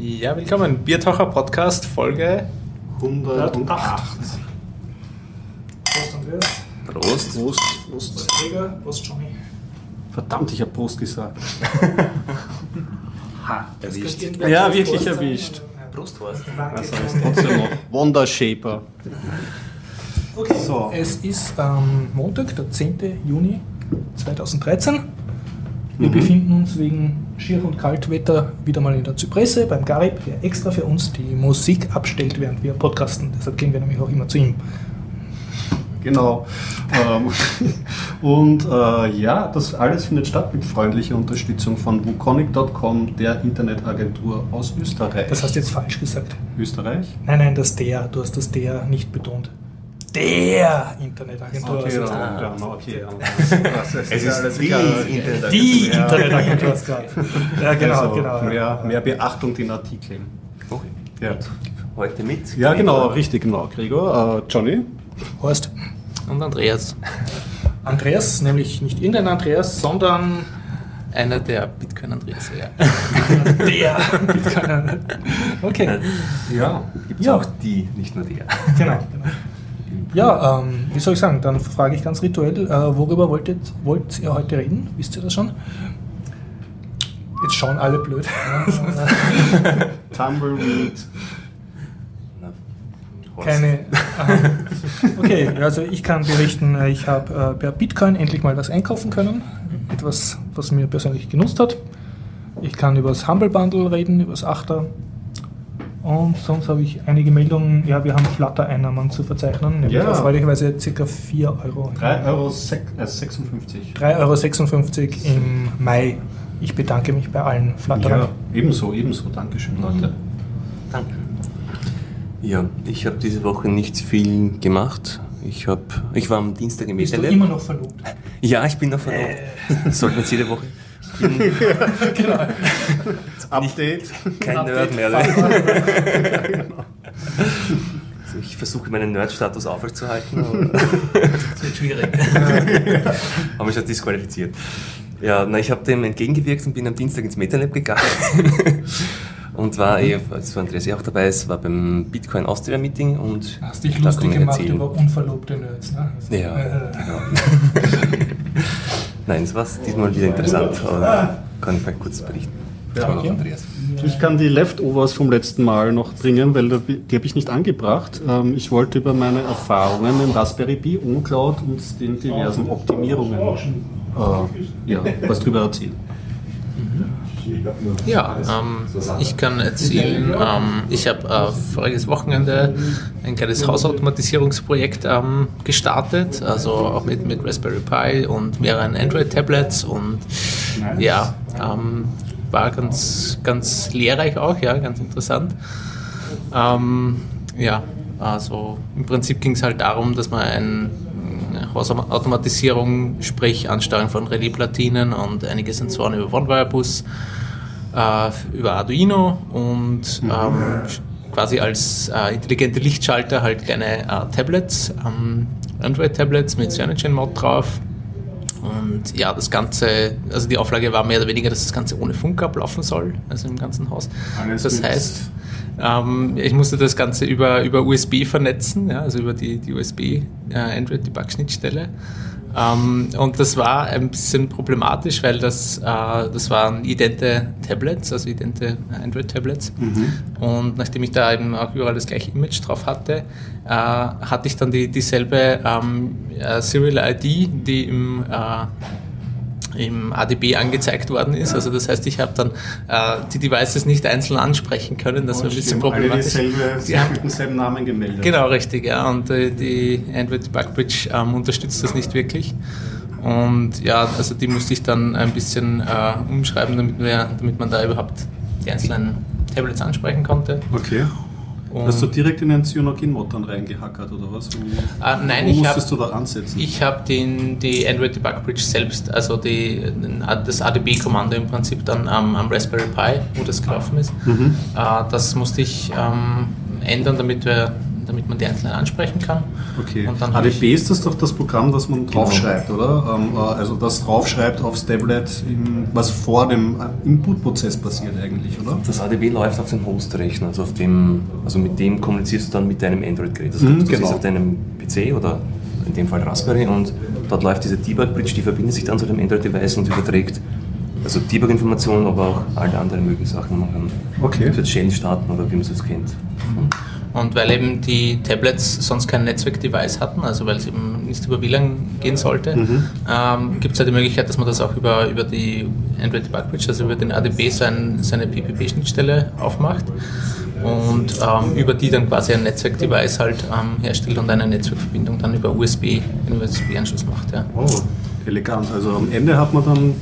Ja, willkommen. Biertaucher Podcast, Folge 108. Prost, Andreas. Prost. Prost, Prost. Prost, Gregor. Prost, Johnny. Verdammt, ich habe Prost gesagt. Ha, erwischt. Ja, wirklich erwischt. Prost, Horst. Also ist trotzdem noch Wonder Shaper. Okay, So. es ist ähm, Montag, der 10. Juni 2013. Wir befinden uns wegen Schier- und Kaltwetter wieder mal in der Zypresse beim Garib, der extra für uns die Musik abstellt, während wir podcasten. Deshalb gehen wir nämlich auch immer zu ihm. Genau. Ähm, Und äh, ja, das alles findet statt mit freundlicher Unterstützung von wukonic.com, der Internetagentur aus Österreich. Das hast du jetzt falsch gesagt. Österreich? Nein, nein, das der. Du hast das der nicht betont. Der Internetagentur. Okay, aus ja, Österreich. ja, okay. ja. Das Es ist die Internet. Die Ja. Internetagentur du gesagt. Ja, genau, also, genau. Mehr, mehr Beachtung den Artikeln. Okay. Ja, Heute mit. ja genau, richtig, genau. Gregor, äh, Johnny. Horst. Und Andreas. Andreas, nämlich nicht irgendein Andreas, sondern Einer der Bitcoin-Andreas, ja. der. Okay, Ja. Gibt es Ja. auch die, nicht nur der. genau. genau. Ja, ähm, wie soll ich sagen, dann frage ich ganz rituell, äh, worüber wolltet, wollt ihr heute reden? Wisst ihr das schon? Jetzt schauen alle blöd. Tumbleweed. Keine. ähm, Okay, also ich kann berichten, äh, ich habe äh, per Bitcoin endlich mal was einkaufen können. Etwas, was mir persönlich genutzt hat. Ich kann über das Humble Bundle reden, über das Achter. Und sonst habe ich einige Meldungen. Ja, wir haben Flutter-Einnahmen zu verzeichnen, nämlich Ja. erfreulicherweise ca. 4 Euro. 3,56 Euro. sek- äh, 56. 3,56 Euro im Mai. Ich bedanke mich bei allen Flutterern. Ja, ebenso, ebenso. Dankeschön, Leute. Danke. Ja, ich habe diese Woche nicht viel gemacht. Ich, hab, ich war am Dienstag im Bist du immer noch verlobt? Ja, ich bin noch verlobt. Sollten wir jetzt jede Woche. Ich bin Update. kein Nerd mehr. Update. Also ich versuche meinen Nerd-Status aufrechtzuerhalten, aber Das wird schwierig. haben mich schon disqualifiziert. Ja, na, ich habe dem entgegengewirkt und bin am Dienstag ins MetaLab gegangen. und war, eh, als Andreas ja auch dabei ist, war beim Bitcoin Austria Meeting und Hast dich lustig gemacht erzählen. über unverlobte Nerds, ne? Also, Ja, äh, genau. Nein, es war diesmal wieder interessant, aber kann ich vielleicht kurz berichten. Ja. Ich kann die Leftovers vom letzten Mal noch bringen, weil die habe ich nicht angebracht. Ähm, Ich wollte über meine Erfahrungen im Raspberry Pi, OnCloud und den diversen Optimierungen äh, ja, was drüber erzählen. Ja, ähm, ich kann erzählen, ähm, ich habe äh, voriges Wochenende ein kleines Hausautomatisierungsprojekt ähm, gestartet, also auch mit, mit Raspberry Pi und mehreren Android-Tablets und ja, ähm, war ganz, ganz lehrreich auch, ja, ganz interessant. Ähm, ja, also im Prinzip ging es halt darum, dass man ein Hausautomatisierung, sprich Ansteuerung von Relais-Platinen und einige Sensoren über OneWire-Bus, äh, über Arduino und ähm, quasi als äh, intelligente Lichtschalter halt kleine äh, Tablets, ähm, Android-Tablets mit CyanogenMod drauf. Und ja, das Ganze, also die Auflage war mehr oder weniger, dass das Ganze ohne Funk ablaufen soll, also im ganzen Haus. Alles das heißt, ähm, ich musste das Ganze über, über USB vernetzen, ja, also über die, die USB äh, Android Debug Schnittstelle. Ähm, und das war ein bisschen problematisch, weil das, äh, das waren idente Tablets, also idente Android Tablets. Und nachdem ich da eben auch überall das gleiche Image drauf hatte, äh, hatte ich dann die, dieselbe ähm, äh, Serial ID, die im äh, im ADB angezeigt worden ist. Also das heißt, ich habe dann äh, die Devices nicht einzeln ansprechen können. Das war ein bisschen Alle problematisch. dieselbe, Sie haben- mit demselben Namen gemeldet. Genau, richtig, ja. Und äh, die Android Debug Bridge ähm, unterstützt das nicht wirklich. Und ja, also die musste ich dann ein bisschen äh, umschreiben, damit, wir, damit man da überhaupt die einzelnen Tablets ansprechen konnte. Okay. Und, Hast du direkt in den Cyanogen-Mod dann reingehackert oder was? Wo, Ah, nein, wo ich musstest hab- du da ansetzen? Ich habe die Android Debug Bridge selbst, also die, das ADB-Kommando im Prinzip dann am, am Raspberry Pi, wo das gelaufen ist. Mhm. Äh, das musste ich ähm, ändern, damit wir damit man die Einzelnen ansprechen kann. Okay. Und dann habe ADB ist das doch das Programm, das man draufschreibt, oder? Ähm, äh, also das draufschreibt aufs Tablet, was vor dem Input-Prozess passiert eigentlich, oder? Das ADB läuft auf dem Host-Rechner, also, auf dem, also mit dem kommunizierst du dann mit deinem Android-Gerät. Also Mhm, du genau. siehst auf deinem PC oder in dem Fall Raspberry und dort läuft diese Debug-Bridge, die verbindet sich dann zu dem Android-Device und überträgt also Debug-Informationen, aber auch alle anderen möglichen Sachen. Man kann Okay. Shell starten oder wie man es jetzt kennt. Und weil eben die Tablets sonst kein Netzwerk-Device hatten, also weil es eben nicht über WLAN gehen sollte, ähm, gibt es halt die Möglichkeit, dass man das auch über, über die Android Debug Bridge, also über den ADB, so ein, so eine PPP-Schnittstelle aufmacht und ähm, über die dann quasi ein Netzwerk-Device halt ähm, herstellt und eine Netzwerkverbindung dann über USB, einen USB-Anschluss macht. Ja. Oh, elegant. Also am Ende hat man dann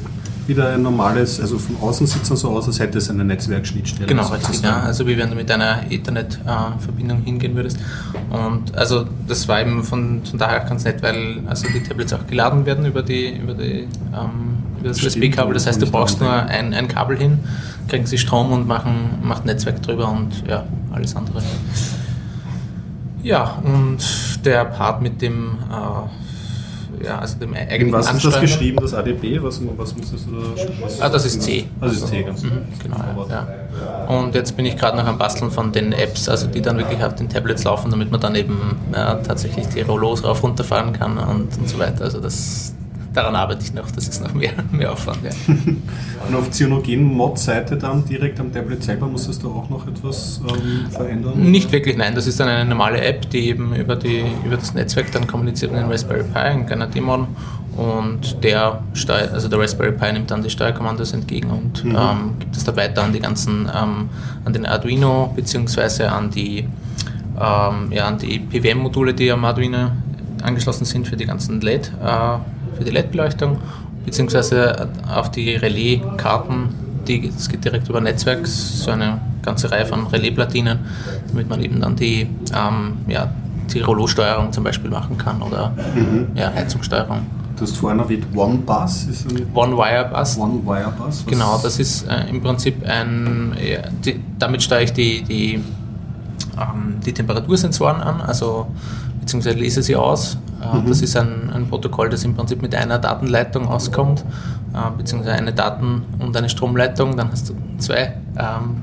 wieder ein normales, also von außen sieht es dann so aus, als hätte es eine Netzwerkschnittstelle. Genau, sozusagen. richtig, ja. Also wie wenn du mit einer Ethernet-Verbindung hingehen würdest. Und also das war eben von, von daher ganz nett, weil also die Tablets auch geladen werden über die über die ähm, über das USB-Kabel. Das heißt, du brauchst nur ein, ein Kabel hin, kriegen sie Strom und machen macht Netzwerk drüber und ja, alles andere. Ja, und der Part mit dem äh, ja, also dem eigentlichen was ist das Ansteuern- geschrieben, das ADB? Was, was musstest du da was Ah, das ist C. Das ist C, ganz Mhm, genau, ja. ja. Und jetzt bin ich gerade noch am Basteln von den Apps, also die dann wirklich auf den Tablets laufen, damit man dann eben ja, tatsächlich die Rollos rauf runterfahren kann und, und so weiter. Also das, daran arbeite ich noch, das ist noch mehr, mehr Aufwand. Ja. Und auf Cyanogen-Mod-Seite dann direkt am Tablet selber musstest du auch noch etwas ähm, verändern? Nicht wirklich, nein, das ist dann eine normale App, die eben über, die, über das Netzwerk dann kommuniziert mit dem Raspberry Pi, ein kleiner Daemon. Und der also der Raspberry Pi nimmt dann die Steuerkommandos entgegen und Mhm. ähm, gibt es dann weiter an die ganzen, ähm, an den Arduino beziehungsweise an die, ähm, ja, an die PWM-Module, die am Arduino angeschlossen sind für die ganzen LED, äh, für die LED-Beleuchtung, beziehungsweise auf die Relais-Karten, die, das geht direkt über Netzwerk, so eine ganze Reihe von Relais-Platinen, damit man eben dann die, ähm, ja, die Rollo-Steuerung zum Beispiel machen kann oder ja, Heizungssteuerung. Du hast vorhin erwähnt One-Bus, ist ein One-Wire-Bus, One-Wire-Bus? Was- Genau, das ist äh, im Prinzip ein, ja, die, damit steuere ich die, die, ähm, die Temperatursensoren an, also beziehungsweise lese sie aus. Äh, Das ist ein, ein Protokoll, das im Prinzip mit einer Datenleitung auskommt, äh, beziehungsweise eine Daten- und eine Stromleitung. Dann hast du zwei, ähm,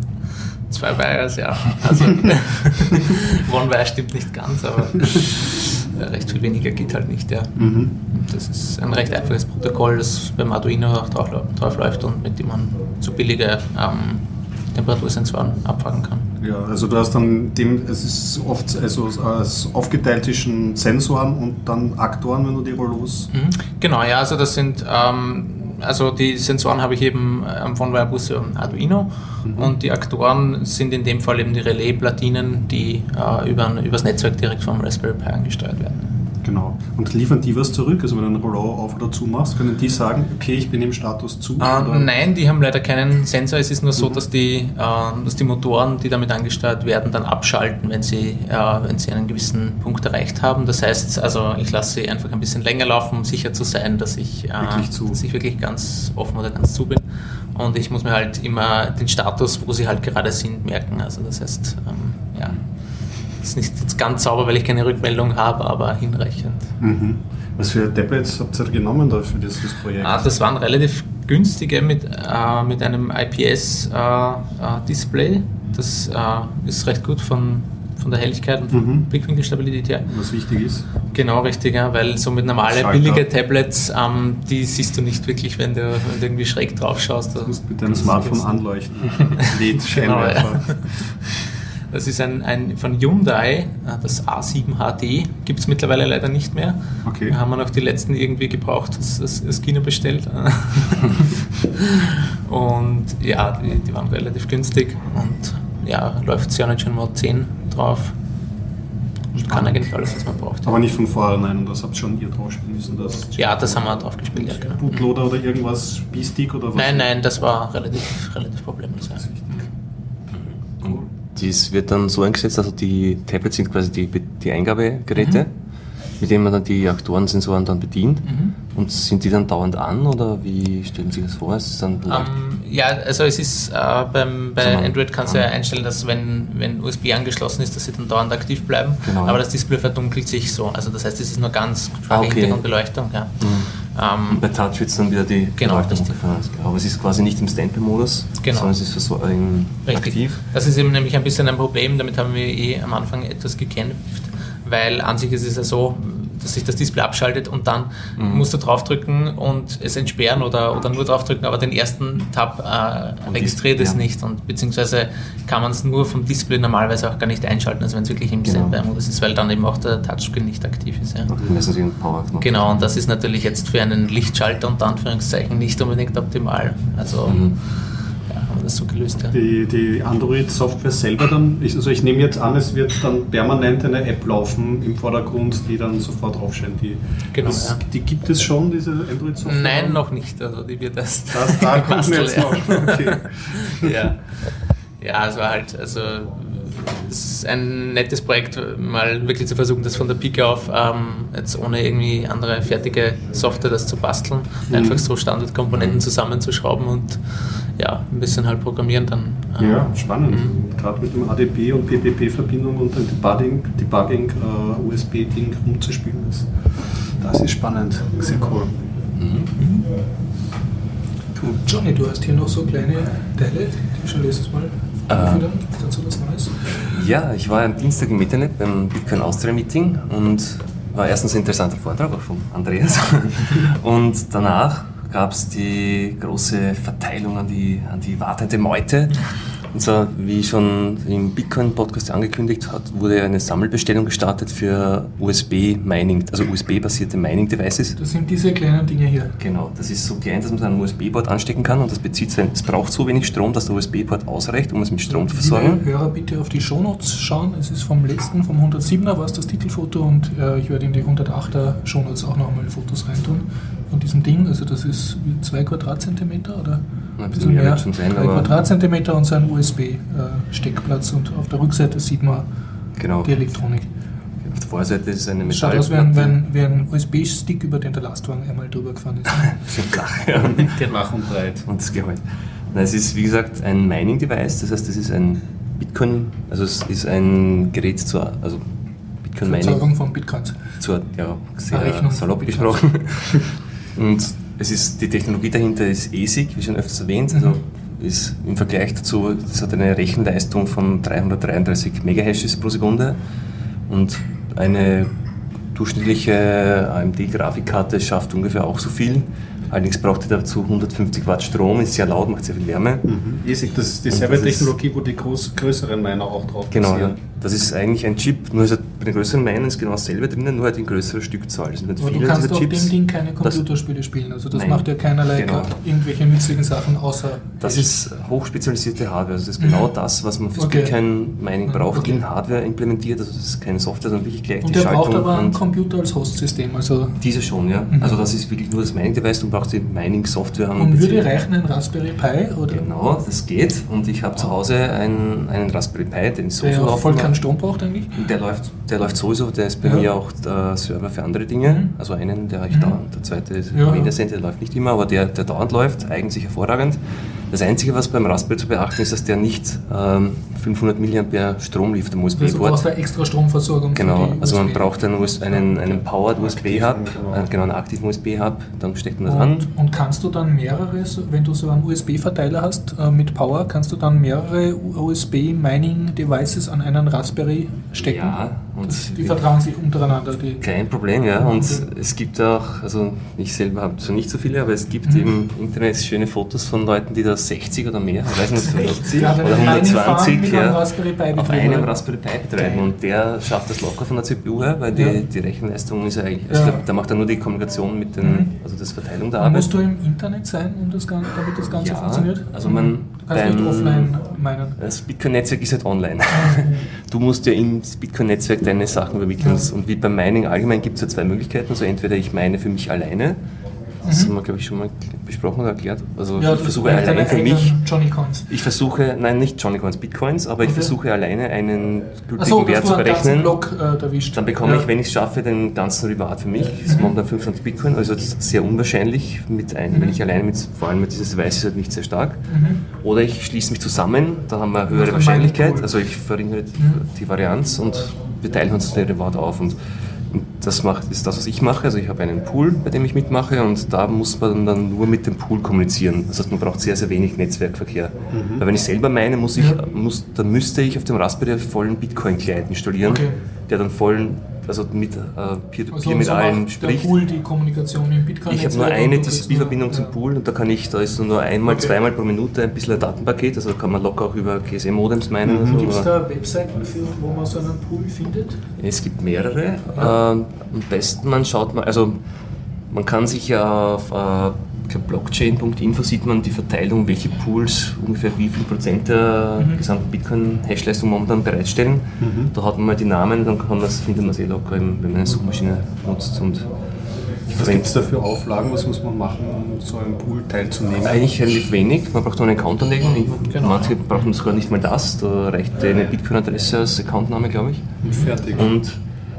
zwei Wires, ja. Also One Wire stimmt nicht ganz, aber äh, recht viel weniger geht halt nicht, ja. Mhm. Das ist ein recht einfaches Protokoll, das beim Arduino auch drauf, drauf läuft und mit dem man so billige ähm, Temperatursensoren abfangen kann. Ja, also du hast dann dem, es ist oft also als aufgeteilt zwischen Sensoren und dann Aktoren, wenn du die Rollos. Mhm. Genau, ja, also das sind, ähm, also die Sensoren habe ich eben am von Wirebus Arduino und die Aktoren sind in dem Fall eben die Relais-Platinen, die äh, über, übers Netzwerk direkt vom Raspberry Pi angesteuert werden. Genau. Und liefern die was zurück? Also wenn du einen Rollo auf oder zu machst, können die sagen, okay, ich bin im Status zu? Äh, nein, die haben leider keinen Sensor. Es ist nur so, dass die, äh, dass die Motoren, die damit angesteuert werden, dann abschalten, wenn sie, äh, wenn sie einen gewissen Punkt erreicht haben. Das heißt, also ich lasse sie einfach ein bisschen länger laufen, um sicher zu sein, dass ich, äh, Wirklich dass ich wirklich ganz offen oder ganz zu bin. Und ich muss mir halt immer den Status, wo sie halt gerade sind, merken. Also das heißt, ähm, ja, ist nicht jetzt ganz sauber, weil ich keine Rückmeldung habe, aber hinreichend. Mhm. Was für Tablets habt ihr genommen da für dieses Projekt? Ah, das waren relativ günstige mit, äh, mit einem IPS-Display. das äh, ist recht gut von, von der Helligkeit und von Mhm. Blickwinkelstabilität her. Was wichtig ist. Genau, richtig, ja, weil so mit normale Schalter. billige Tablets, ähm, die siehst du nicht wirklich, wenn du, wenn du irgendwie schräg drauf schaust. Du musst mit deinem Smartphone anlöten. LED, Genau, Scheinwerfer. ja. Das ist ein, ein von Hyundai, äh, das A7 HD, gibt es mittlerweile leider nicht mehr. Okay. Wir haben wir noch die letzten irgendwie gebraucht, das, das, das Kino bestellt. und ja, die, die waren relativ günstig und ja, läuft Cyanogen Mod 10 drauf. Und kann eigentlich alles, was man braucht. Aber nicht von vornherein und das habt schon ihr drauf spielen müssen. Das Ja, das haben wir drauf gespielt, ja, genau. Bootloader oder irgendwas, B-Stick oder was? Nein, nein, das war relativ, relativ problemlos. Ja. Dies wird dann so eingesetzt, also die Tablets sind quasi die, die Eingabegeräte, mit denen man dann die Aktorensensoren dann bedient. Und sind die dann dauernd an oder wie stellen Sie das vor? Ist dann um, ähm, ja, also es ist äh, beim, bei Android kannst du ja einstellen, dass wenn, wenn USB angeschlossen ist, dass sie dann dauernd aktiv bleiben. Genau. Aber das Display verdunkelt sich so. Also das heißt, es ist nur ganz schwache ah, okay. Hintergrundbeleuchtung. Ja. Mhm. Ähm, bei Touch wird es dann wieder die genau, Aber es ist quasi nicht im Standby-Modus, genau. sondern es ist so, ähm, aktiv. Das ist eben nämlich ein bisschen ein Problem, damit haben wir eh am Anfang etwas gekämpft, weil an sich ist es ja so, dass sich das Display abschaltet und dann mhm. musst du draufdrücken und es entsperren oder, oder nur draufdrücken, aber den ersten Tab äh, registriert es ja. nicht und beziehungsweise kann man es nur vom Display normalerweise auch gar nicht einschalten, also wenn es wirklich im genau. Standby-Modus ist, weil dann eben auch der Touchscreen nicht aktiv ist. Ja. Genau, und das ist natürlich jetzt für einen Lichtschalter unter Anführungszeichen nicht unbedingt optimal. Also mhm das so gelöst? Ja? Die, die Android-Software selber dann, also ich nehme jetzt an, es wird dann permanent eine App laufen im Vordergrund, die dann sofort draufscheint. Die, genau, das, ja. die gibt es schon, diese Android-Software? Nein, noch nicht. Also die wird erst. Das, da kommt jetzt noch. Okay. ja. ja, es war halt, also es ist ein nettes Projekt, mal wirklich zu versuchen, das von der Pike auf ähm, jetzt ohne irgendwie andere fertige Software das zu basteln, mhm. einfach so Standardkomponenten zusammenzuschrauben und ja, ein bisschen halt programmieren dann. Ähm, ja, spannend. Mhm. Gerade mit dem ADP und PPP-Verbindung und dem Debugging, Debugging äh, USB-Ding rumzuspielen, das, das ist spannend. Sehr cool. Mhm. Johnny, du hast hier noch so kleine Teile, die schon letztes Mal äh, dazu was Neues? Ja, ich war am Dienstag im Internet beim Bitcoin Austria Meeting und war erstens ein interessanter Vortrag auch von Andreas und danach gab es die große Verteilung an die, an die wartende Meute. Und zwar, wie schon im Bitcoin-Podcast angekündigt hat, wurde eine Sammelbestellung gestartet für USB-Mining, also USB-basierte Mining-Devices. Das sind diese kleinen Dinge hier. Genau, das ist so klein, dass man es an USB-Board anstecken kann und das bezieht sein, es braucht so wenig Strom, dass der USB-Board ausreicht, um es mit Strom zu versorgen. Liebe Hörer, bitte auf die Shownotes schauen. Es ist vom letzten, vom 107er war es das Titelfoto und äh, ich werde in die 108er Shownotes auch noch einmal Fotos reintun von diesem Ding. Also das ist zwei Quadratzentimeter oder ein bisschen mehr, sein, drei Quadratzentimeter und so ein USB-Steckplatz und auf der Rückseite sieht man genau. die Elektronik. Auf der Vorseite ist eine Metall. Schaut aus wie ein, ein, wie ein USB-Stick, über den der Lastwagen einmal drüber gefahren ist. Schön flach, ja. Flach und breit. Und das Gehalt. es ist wie gesagt ein Mining-Device, das heißt, es ist ein Bitcoin, also es ist ein Gerät zur, also Bitcoin Mining. Erzeugung von Bitcoins. Zur, ja, sehr salopp gesprochen. und es ist, die Technologie dahinter ist ASIC, wie schon öfters erwähnt. Also mhm. ist im Vergleich dazu, es hat eine Rechenleistung von 333 Megahashes pro Sekunde und eine durchschnittliche AMD-Grafikkarte schafft ungefähr auch so viel. Allerdings braucht ihr dazu 150 Watt Strom, ist sehr laut, macht sehr viel Wärme. Mhm. das ist dieselbe Technologie, wo die groß, größeren Miner auch drauf Genau, ja. Das ist eigentlich ein Chip, nur ist bei den größeren Minern ist genau dasselbe drinnen, nur halt in größerer Stückzahl. Das sind Aber viele du kannst auf Chips. dem Ding keine Computerspiele das, spielen, also das Nein, macht ja keinerlei genau. irgendwelche nützlichen Sachen außer... Das ist hochspezialisierte Hardware, also das ist genau mhm. das, was man fürs okay. Bitcoin-Mining braucht, okay. in Hardware implementiert, also das ist keine Software, sondern wirklich gleich und die Schaltung. Und der braucht aber einen Computer als Hostsystem, also... Diese schon, ja. Mhm. Also das ist wirklich nur das Mining-Device, du brauchst die Mining-Software. Und würde reichen ein Raspberry Pi? Oder? Genau, das geht und ich habe zu Hause einen, einen Raspberry Pi, den so Der ja voll keinen Strom braucht eigentlich? Der läuft, der läuft sowieso, der ist bei ja. mir auch der Server für andere Dinge. Mhm. Also einen, der ich mhm. da, der zweite ist ja. Der läuft nicht immer, aber der, der dauernd läuft, eignet sich hervorragend. Das Einzige, was beim Raspberry zu beachten ist, dass der nicht ähm, 500 mA Strom liefert, am USB-Board. Also du extra Stromversorgung. Genau, also man braucht einen, einen, einen Powered USB-Hub, genau. Genau einen aktiven USB-Hub, dann steckt man das und, an. Und kannst du dann mehrere, wenn du so einen USB-Verteiler hast äh, mit Power, kannst du dann mehrere USB-Mining-Devices an einen Raspberry stecken? Ja. Und das, die vertragen sich untereinander. Die kein Problem, ja. Und es gibt auch, also ich selber habe so nicht so viele, aber es gibt mhm. im Internet schöne Fotos von Leuten, die da 60 oder mehr, ich weiß nicht, 60 oder 120 ja, auf einem Raspberry Pi betreiben. Und der schafft das locker von der CPU her, weil die, ja. die Rechenleistung ist ja eigentlich, also ja. der, der, macht dann nur die Kommunikation mit den, mhm. also das Verteilung der Arbeit. Musst du im Internet sein, um das Ganze, damit das Ganze funktioniert? Also man, du kannst beim, nicht offline meinen. Das Bitcoin-Netzwerk ist halt online. du musst ja ins Bitcoin-Netzwerk deine Sachen übermitteln. Und wie beim Mining allgemein gibt es ja zwei Möglichkeiten. Also entweder ich meine für mich alleine Das haben wir, glaube ich, schon mal besprochen oder erklärt. Also Ja, ich versuche mit allein deinen für mich, Johnny Cons. ich versuche, nein, nicht Johnny Coins, Bitcoins, aber ich Okay. versuche alleine einen gültigen Achso, Wert zu berechnen. Block äh. Dann bekomme Ja. ich, wenn ich es schaffe, den ganzen Rivat für mich. Das ist momentan 25 Bitcoin, also das ist sehr unwahrscheinlich, mit ein, wenn ich alleine mit, vor allem mit dieses Weiß ist halt nicht sehr stark. Oder ich schließe mich zusammen, da haben wir eine höhere Wahrscheinlichkeit, also ich verringere die, die Varianz und wir teilen uns den Reward auf. Und, und das macht, ist das, was ich mache. Also ich habe einen Pool, bei dem ich mitmache und da muss man dann nur mit dem Pool kommunizieren. Das heißt, man braucht sehr, sehr wenig Netzwerkverkehr. Weil wenn ich selber meine, muss ich, muss, dann müsste ich auf dem Raspberry vollen Bitcoin-Client installieren, Okay. Der dann vollen, also mit äh, Peer-to-Peer Also mit allen spricht. Der Pool die Kommunikation im Bitcoin. Ich habe nur eine TCP-Verbindung zum Pool. Und da kann ich, da ist nur einmal, Okay. zweimal pro Minute ein bisschen ein Datenpaket, also kann man locker auch über GSM-Modems meinen. oder so, Gibt es da Webseiten, für, wo man so einen Pool findet? Es gibt mehrere. Ähm, am besten man schaut mal, also man kann sich ja auf äh, blockchain.info sieht man die Verteilung, welche Pools ungefähr wie viel Prozent der gesamten Bitcoin-Hashleistung momentan bereitstellen. Da hat man mal die Namen, dann kann das, findet man es eh locker, wenn man eine Suchmaschine nutzt. Und Was gibt es da für Auflagen? Was muss man machen, um so einem Pool teilzunehmen? Eigentlich relativ wenig. Man braucht nur einen Account anlegen. Genau. Manche brauchen sogar nicht mal das. Da reicht eine Bitcoin-Adresse als Accountname, glaube ich. Und fertig. Und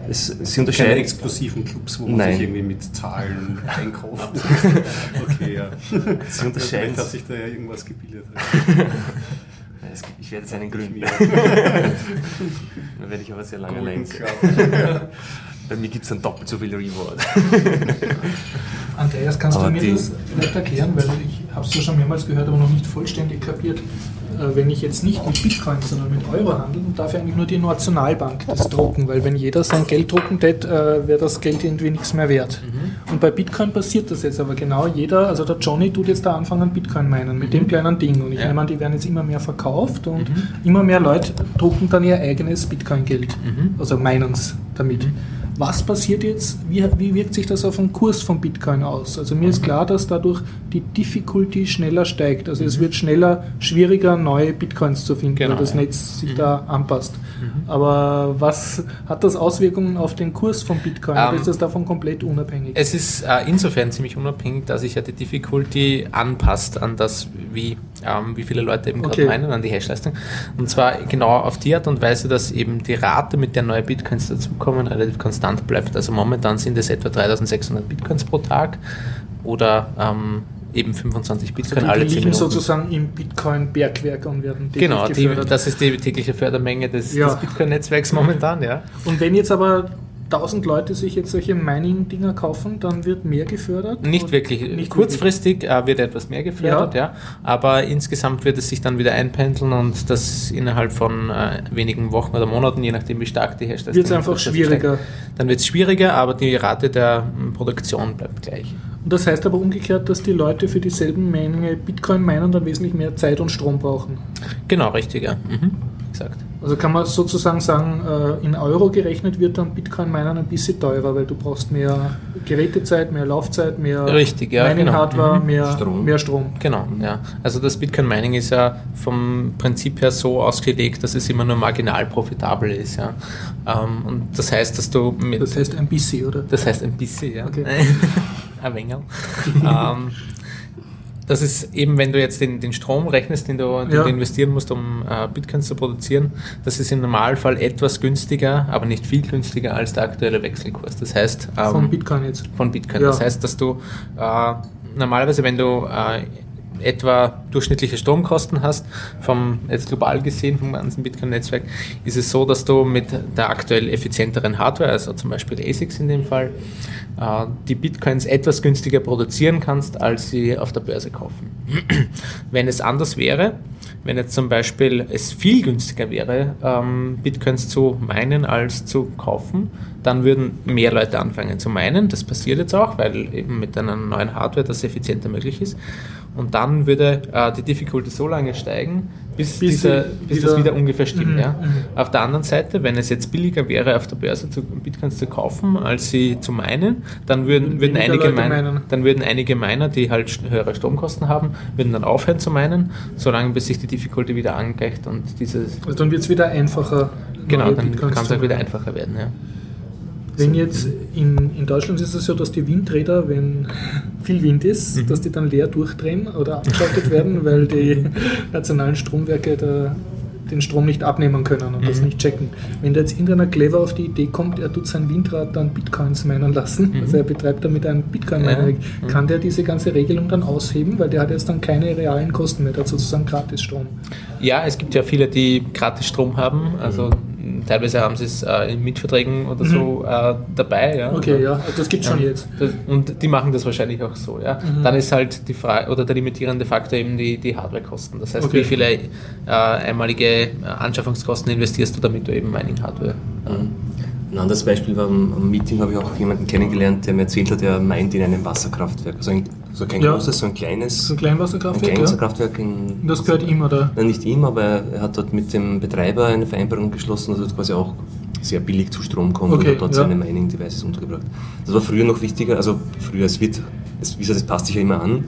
es, sie Keine unterscheiden. exklusiven Clubs, wo man Nein. sich irgendwie mit Zahlen einkauft. okay, ja. Sie Unterscheiden, unterscheiden. dass sich da ja irgendwas gebildet hat. Es Ich werde jetzt einen gründen. Ja. Da werde ich aber sehr lange. Club. Bei mir gibt es dann doppelt so viel Reward. Andreas, kannst Aber du mir das vielleicht erklären? Weil ich habe es ja schon mehrmals gehört, aber noch nicht vollständig kapiert. Äh, Wenn ich jetzt nicht mit Bitcoin, sondern mit Euro handle, dann darf ja eigentlich nur die Nationalbank das drucken, weil wenn jeder sein Geld drucken tät, äh, wäre das Geld irgendwie nichts mehr wert. Und bei Bitcoin passiert das jetzt aber genau. Jeder, also der Johnny tut jetzt da anfangen Bitcoin meinen mit dem kleinen Ding. Und ich Ja. an, die werden jetzt immer mehr verkauft und immer mehr Leute drucken dann ihr eigenes Bitcoin-Geld, also meinen es damit. Was passiert jetzt? Wie, wie wirkt sich das auf den Kurs von Bitcoin aus? Also mir ist klar, dass dadurch die Difficulty schneller steigt. Also es wird schneller, schwieriger, neue Bitcoins zu finden, Genau, weil das ja. Netz sich da anpasst. Aber was hat das Auswirkungen auf den Kurs von Bitcoin? Oder Ähm, ist das davon komplett unabhängig? Es ist äh, insofern ziemlich unabhängig, dass sich ja die Difficulty anpasst an das, wie, ähm, wie viele Leute eben gerade Okay. meinen, an die Hashleistung. Und zwar genau auf die Art und Weise, dass eben die Rate, mit der neue Bitcoins dazukommen, relativ konstant bleibt. Also momentan sind es etwa 3600 Bitcoins pro Tag oder ähm, eben 25 Bitcoin also alle die 10 liegen Minuten. sozusagen im Bitcoin-Bergwerk und werden täglich Genau, die, das ist die tägliche Fördermenge des, Ja. des Bitcoin-Netzwerks momentan, ja. Und wenn jetzt aber 1000 Leute sich jetzt solche Mining-Dinger kaufen, dann wird mehr gefördert? Nicht wirklich. Nicht Kurzfristig äh, wird etwas mehr gefördert, Ja. ja. Aber insgesamt wird es sich dann wieder einpendeln und das innerhalb von äh, wenigen Wochen oder Monaten, je nachdem wie stark die Herstellung Wird's einfach schwieriger. Dann wird es schwieriger, aber die Rate der m, Produktion bleibt gleich. Und das heißt aber umgekehrt, dass die Leute für dieselben Menge Bitcoin meinen dann wesentlich mehr Zeit und Strom brauchen. Genau, richtig, ja. Mhm. Exakt. Also kann man sozusagen sagen, äh, in Euro gerechnet wird dann Bitcoin meinen ein bisschen teurer, weil du brauchst mehr Gerätezeit, mehr Laufzeit, mehr Richtig, ja, genau. Mining-Hardware, Mhm. mehr Strom. mehr Strom. Genau, ja. Also das Bitcoin Mining ist ja vom Prinzip her so ausgelegt, dass es immer nur marginal profitabel ist, ja. Ähm, und das heißt, dass du mit Das heißt ein bisschen, oder? Das heißt ein bisschen, ja. Okay. ein wenig. ähm, das ist eben, wenn du jetzt den, den Strom rechnest, den du, den Ja. du investieren musst, um äh, Bitcoins zu produzieren, das ist im Normalfall etwas günstiger, aber nicht viel günstiger als der aktuelle Wechselkurs. Das heißt, ähm, Von Bitcoin jetzt. von Bitcoin. Ja. Das heißt, dass du äh, normalerweise, wenn du äh, etwa durchschnittliche Stromkosten hast, vom jetzt global gesehen vom ganzen Bitcoin-Netzwerk, ist es so, dass du mit der aktuell effizienteren Hardware, also zum Beispiel ASICs in dem Fall, äh, die Bitcoins etwas günstiger produzieren kannst, als sie auf der Börse kaufen. Wenn es anders wäre, wenn jetzt zum Beispiel es viel günstiger wäre, ähm, Bitcoins zu meinen als zu kaufen, dann würden mehr Leute anfangen zu meinen. Das passiert jetzt auch, weil eben mit einer neuen Hardware das effizienter möglich ist. Und dann würde äh, die Difficulty so lange steigen, bis, Bis dieser, bis wieder- das wieder ungefähr stimmt. Mhm, ja. mhm. Auf der anderen Seite, wenn es jetzt billiger wäre, auf der Börse zu, Bitcoins zu kaufen, als sie zu meinen, dann würden, würden, einige, meinen. dann würden einige Miner, die halt höhere Stromkosten haben, würden dann aufhören zu meinen, solange bis sich die Difficulty wieder angleicht und dieses Also dann wird es wieder einfacher. Genau, dann kann es auch wieder einfacher werden. Ja. Wenn jetzt in, in Deutschland ist es so, dass die Windräder, wenn viel Wind ist, mhm. dass die dann leer durchdrehen oder abgeschaltet werden, weil die nationalen Stromwerke da den Strom nicht abnehmen können und mhm. das nicht checken. Wenn da jetzt irgendeiner clever auf die Idee kommt, er tut sein Windrad dann Bitcoins meinen lassen, mhm. also er betreibt damit einen Bitcoin-Miner, ja. Mhm. kann der diese ganze Regelung dann ausheben, weil der hat jetzt dann keine realen Kosten mehr, der hat sozusagen gratis Strom. Ja, es gibt ja viele, die gratis Strom haben, also teilweise haben sie es äh, in Mietverträgen oder so mhm. äh, dabei. Ja. Okay, ja, also das gibt es schon jetzt. Das, und die machen das wahrscheinlich auch so. Ja. Mhm. Dann ist halt die Frage, oder der limitierende Faktor eben die, die Hardwarekosten. Das heißt, okay. wie viele äh, einmalige Anschaffungskosten investierst du, damit du eben Mining-Hardware. Mhm. Ein anderes Beispiel war am Meeting, habe ich auch jemanden kennengelernt, der mir erzählt hat, der meint in einem Wasserkraftwerk. Also ein, also kein ja. großes, so ein kleines. Ein Kleinwasserkraftwerk. Ein Kleinwasserkraftwerk. In, das gehört ihm, oder? Nein, nicht ihm, aber er hat dort mit dem Betreiber eine Vereinbarung geschlossen, dass er quasi auch sehr billig zu Strom kommt okay, und hat dort ja. seine Mining-Devices untergebracht. Das war früher noch wichtiger, also früher, es wird, es, wie gesagt, das passt sich ja immer an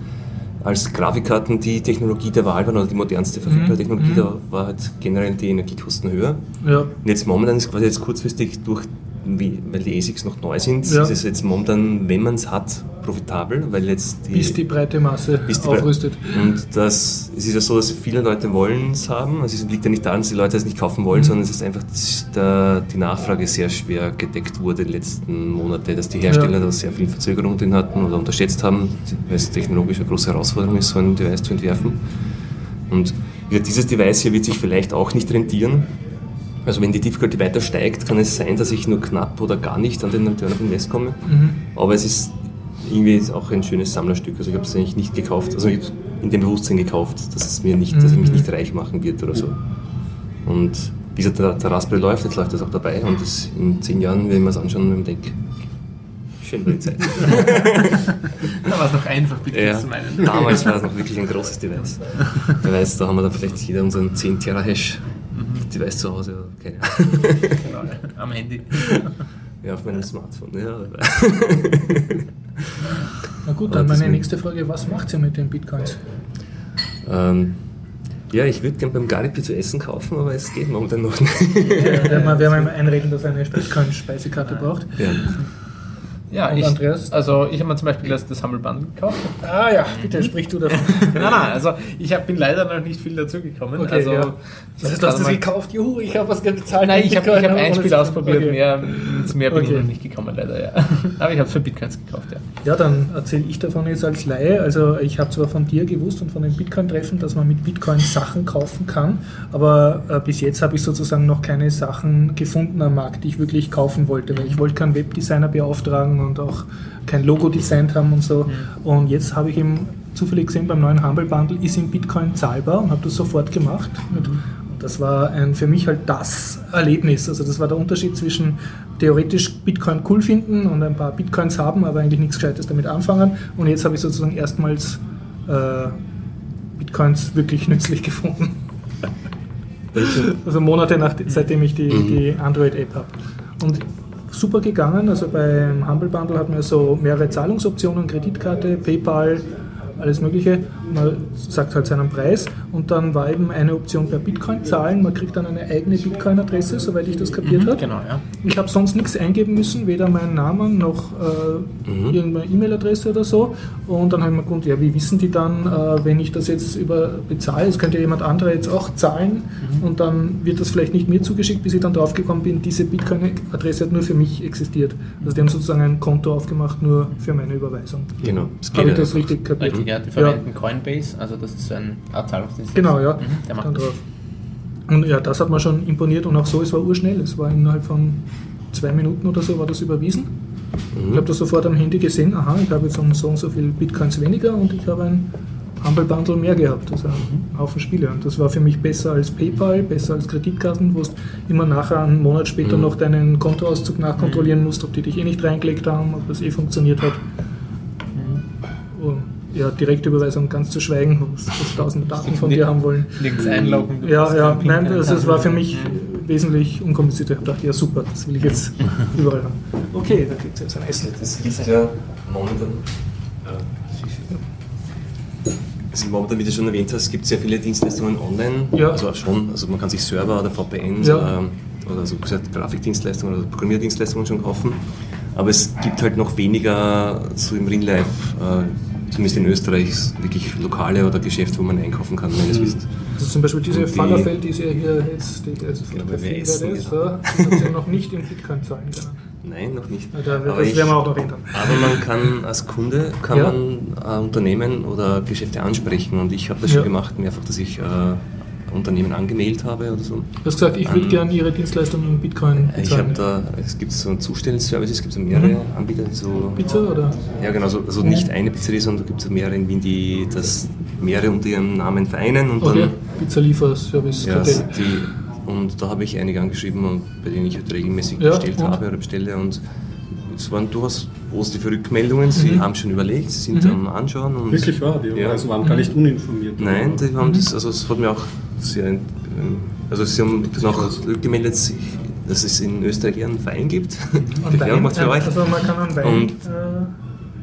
als Grafikkarten die Technologie der Wahl waren oder die modernste verfügbare mhm. Technologie, mhm. da war halt generell die Energiekosten höher. Ja. Und jetzt momentan ist quasi jetzt kurzfristig durch wie, weil die ASICs noch neu sind, ja. ist es jetzt momentan, wenn man es hat, profitabel, weil jetzt die, bis die breite Masse die aufrüstet. Und das, es ist ja so, dass viele Leute wollen es haben. Also es liegt ja nicht daran, dass die Leute es nicht kaufen wollen, mhm. sondern es ist einfach, dass der, die Nachfrage sehr schwer gedeckt wurde in den letzten Monaten, dass die Hersteller ja. da sehr viel Verzögerung drin hatten oder unterschätzt haben, weil es technologisch eine große Herausforderung ist, so ein Device zu entwerfen. Und dieses Device hier wird sich vielleicht auch nicht rentieren, also wenn die Difficulty weiter steigt, kann es sein, dass ich nur knapp oder gar nicht an den Return of Invest komme. Mhm. Aber es ist irgendwie auch ein schönes Sammlerstück. Also ich habe es eigentlich nicht gekauft, also ich in dem Bewusstsein gekauft, dass es mir nicht, mhm. dass es mich nicht reich machen wird oder so. Und wie gesagt, der, der Raspberry läuft, jetzt läuft das auch dabei und das in zehn Jahren, wenn wir es anschauen, und denke, schön war die Zeit. da war es noch einfach, Bitcoin ja, zu meinen. Damals war es noch wirklich ein großes Device. Device, da haben wir dann vielleicht jeder unseren 10 Terahash Device zu Hause, keine Ahnung. Genau, am Handy. Ja, auf meinem Smartphone, ja. Na gut, dann meine nächste Frage, was macht ihr mit den Bitcoins? Ähm, ja, ich würde gerne beim Garipi zu essen kaufen, aber es geht momentan noch nicht. Ja, werden wir, werden einreden, dass er eine Bitcoin-Speisekarte braucht. Ja. Ja, ich, Andreas? also ich habe mir zum Beispiel das, das Humble Bundle gekauft. Ah ja, bitte sprich du davon. nein, nein, also ich hab, bin leider noch nicht viel dazugekommen. Okay, also, ja. Das heißt, du hast das gekauft, juhu, ich habe was bezahlt. Nein, ich habe hab ein Spiel ausprobiert, okay. mehr, zu mehr bin okay. ich noch nicht gekommen leider, ja. Aber ich habe es für Bitcoins gekauft, ja. Ja, dann erzähle ich davon jetzt als Laie. Also ich habe zwar von dir gewusst und von den Bitcoin-Treffen, dass man mit Bitcoin Sachen kaufen kann, aber äh, bis jetzt habe ich sozusagen noch keine Sachen gefunden am Markt, die ich wirklich kaufen wollte, weil ich wollte keinen Webdesigner beauftragen und auch kein Logo designt haben und so. Mhm. Und jetzt habe ich eben zufällig gesehen, beim neuen Humble Bundle ist in Bitcoin zahlbar und habe das sofort gemacht. Mhm. Das war ein, für mich halt das Erlebnis. Also das war der Unterschied zwischen theoretisch Bitcoin cool finden und ein paar Bitcoins haben, aber eigentlich nichts Gescheites damit anfangen. Und jetzt habe ich sozusagen erstmals äh, Bitcoins wirklich nützlich gefunden. also Monate nach, seitdem ich die, mhm. die Android-App habe. Und super gegangen. Also beim Humble Bundle hat man so mehrere Zahlungsoptionen, Kreditkarte, PayPal, alles Mögliche. Man sagt halt seinen Preis und dann war eben eine Option per Bitcoin zahlen. Man kriegt dann eine eigene Bitcoin-Adresse, soweit ich das kapiert mhm, habe. Genau, ja. Ich habe sonst nichts eingeben müssen, weder meinen Namen noch äh, mhm. irgendeine E-Mail-Adresse oder so. Und dann habe ich mir gedacht, ja, wie wissen die dann, äh, wenn ich das jetzt über bezahle? Es könnte ja jemand anderer jetzt auch zahlen mhm. und dann wird das vielleicht nicht mir zugeschickt, bis ich dann draufgekommen bin, diese Bitcoin-Adresse hat nur für mich existiert. Also die haben sozusagen ein Konto aufgemacht, nur für meine Überweisung. Genau. Habe ich das richtig kapiert? Ja, die verwenden ja. Coinbase, also das ist ein Art Zahlungsdienst. Genau, ja. Mhm, der macht drauf. Und ja, das hat mir schon imponiert und auch so, es war urschnell. Es war innerhalb von zwei Minuten oder so war das überwiesen. Mhm. Ich habe das sofort am Handy gesehen, aha, ich habe jetzt so und so viel Bitcoins weniger und ich habe ein Humble Bundle mehr gehabt, also einen Haufen Spiele. Und das war für mich besser als PayPal, besser als Kreditkarten, wo du immer nachher einen Monat später mhm. noch deinen Kontoauszug nachkontrollieren musst, ob die dich eh nicht reingelegt haben, ob das eh funktioniert hat. Ja, Direktüberweisung ganz zu schweigen, wo sie tausend Daten von dir haben wollen. Nirgends einloggen. Ja, ja, nein, das, das war für mich wesentlich unkomplizierter. Ich dachte, ja super, das will ich jetzt überall haben. Okay, da kriegt ihr jetzt ein Essen. Das ist ja momentan, also momentan, wie du schon erwähnt hast, gibt es sehr viele Dienstleistungen online. Ja. Also schon, also man kann sich Server oder VPNs ja. oder oder so gesagt Grafikdienstleistungen oder Programmierdienstleistungen schon kaufen. Aber es gibt halt noch weniger so im Real Life, äh, zumindest in Österreich, wirklich Lokale oder Geschäfte, wo man einkaufen kann, meines Wissens. Also zum Beispiel diese die- Falafel, die Sie hier jetzt die, also werde, ja. so, die hat Sie noch nicht in Bitcoin zahlen können. Nein, noch nicht. Da- Aber das ich- werden wir auch noch ändern. Aber man kann als Kunde kann Ja. man äh, Unternehmen oder Geschäfte ansprechen und ich habe das Ja. schon gemacht, mehrfach, dass ich äh, Unternehmen angemeldet habe oder so. Du hast gesagt, ich würde An- gerne Ihre Dienstleistungen in Bitcoin Ich habe bezahlen. da, es gibt so einen Zustellungsservice, es gibt so mehrere Mhm. Anbieter, so Pizza oder? Ja, genau, so, also nicht eine Pizzeria, sondern da gibt es mehrere in Wien, die das mehrere unter ihrem Namen vereinen und Okay, dann Pizza-Lieferservice, ja, die, und da habe ich einige angeschrieben, und bei denen ich halt regelmäßig Ja, bestellt und? habe oder bestelle und es waren durchaus positive Rückmeldungen. Sie Mhm. haben schon überlegt, sie sind am Anschauen und Wirklich wahr, die Ja. also waren gar nicht uninformiert. Nein, die haben das, also es hat mir auch sehr, ähm, also sie haben noch rückgemeldet, sich- dass es in Österreich einen Verein gibt. Und Werbung macht für euch. Also man kann einen Wein Und- äh,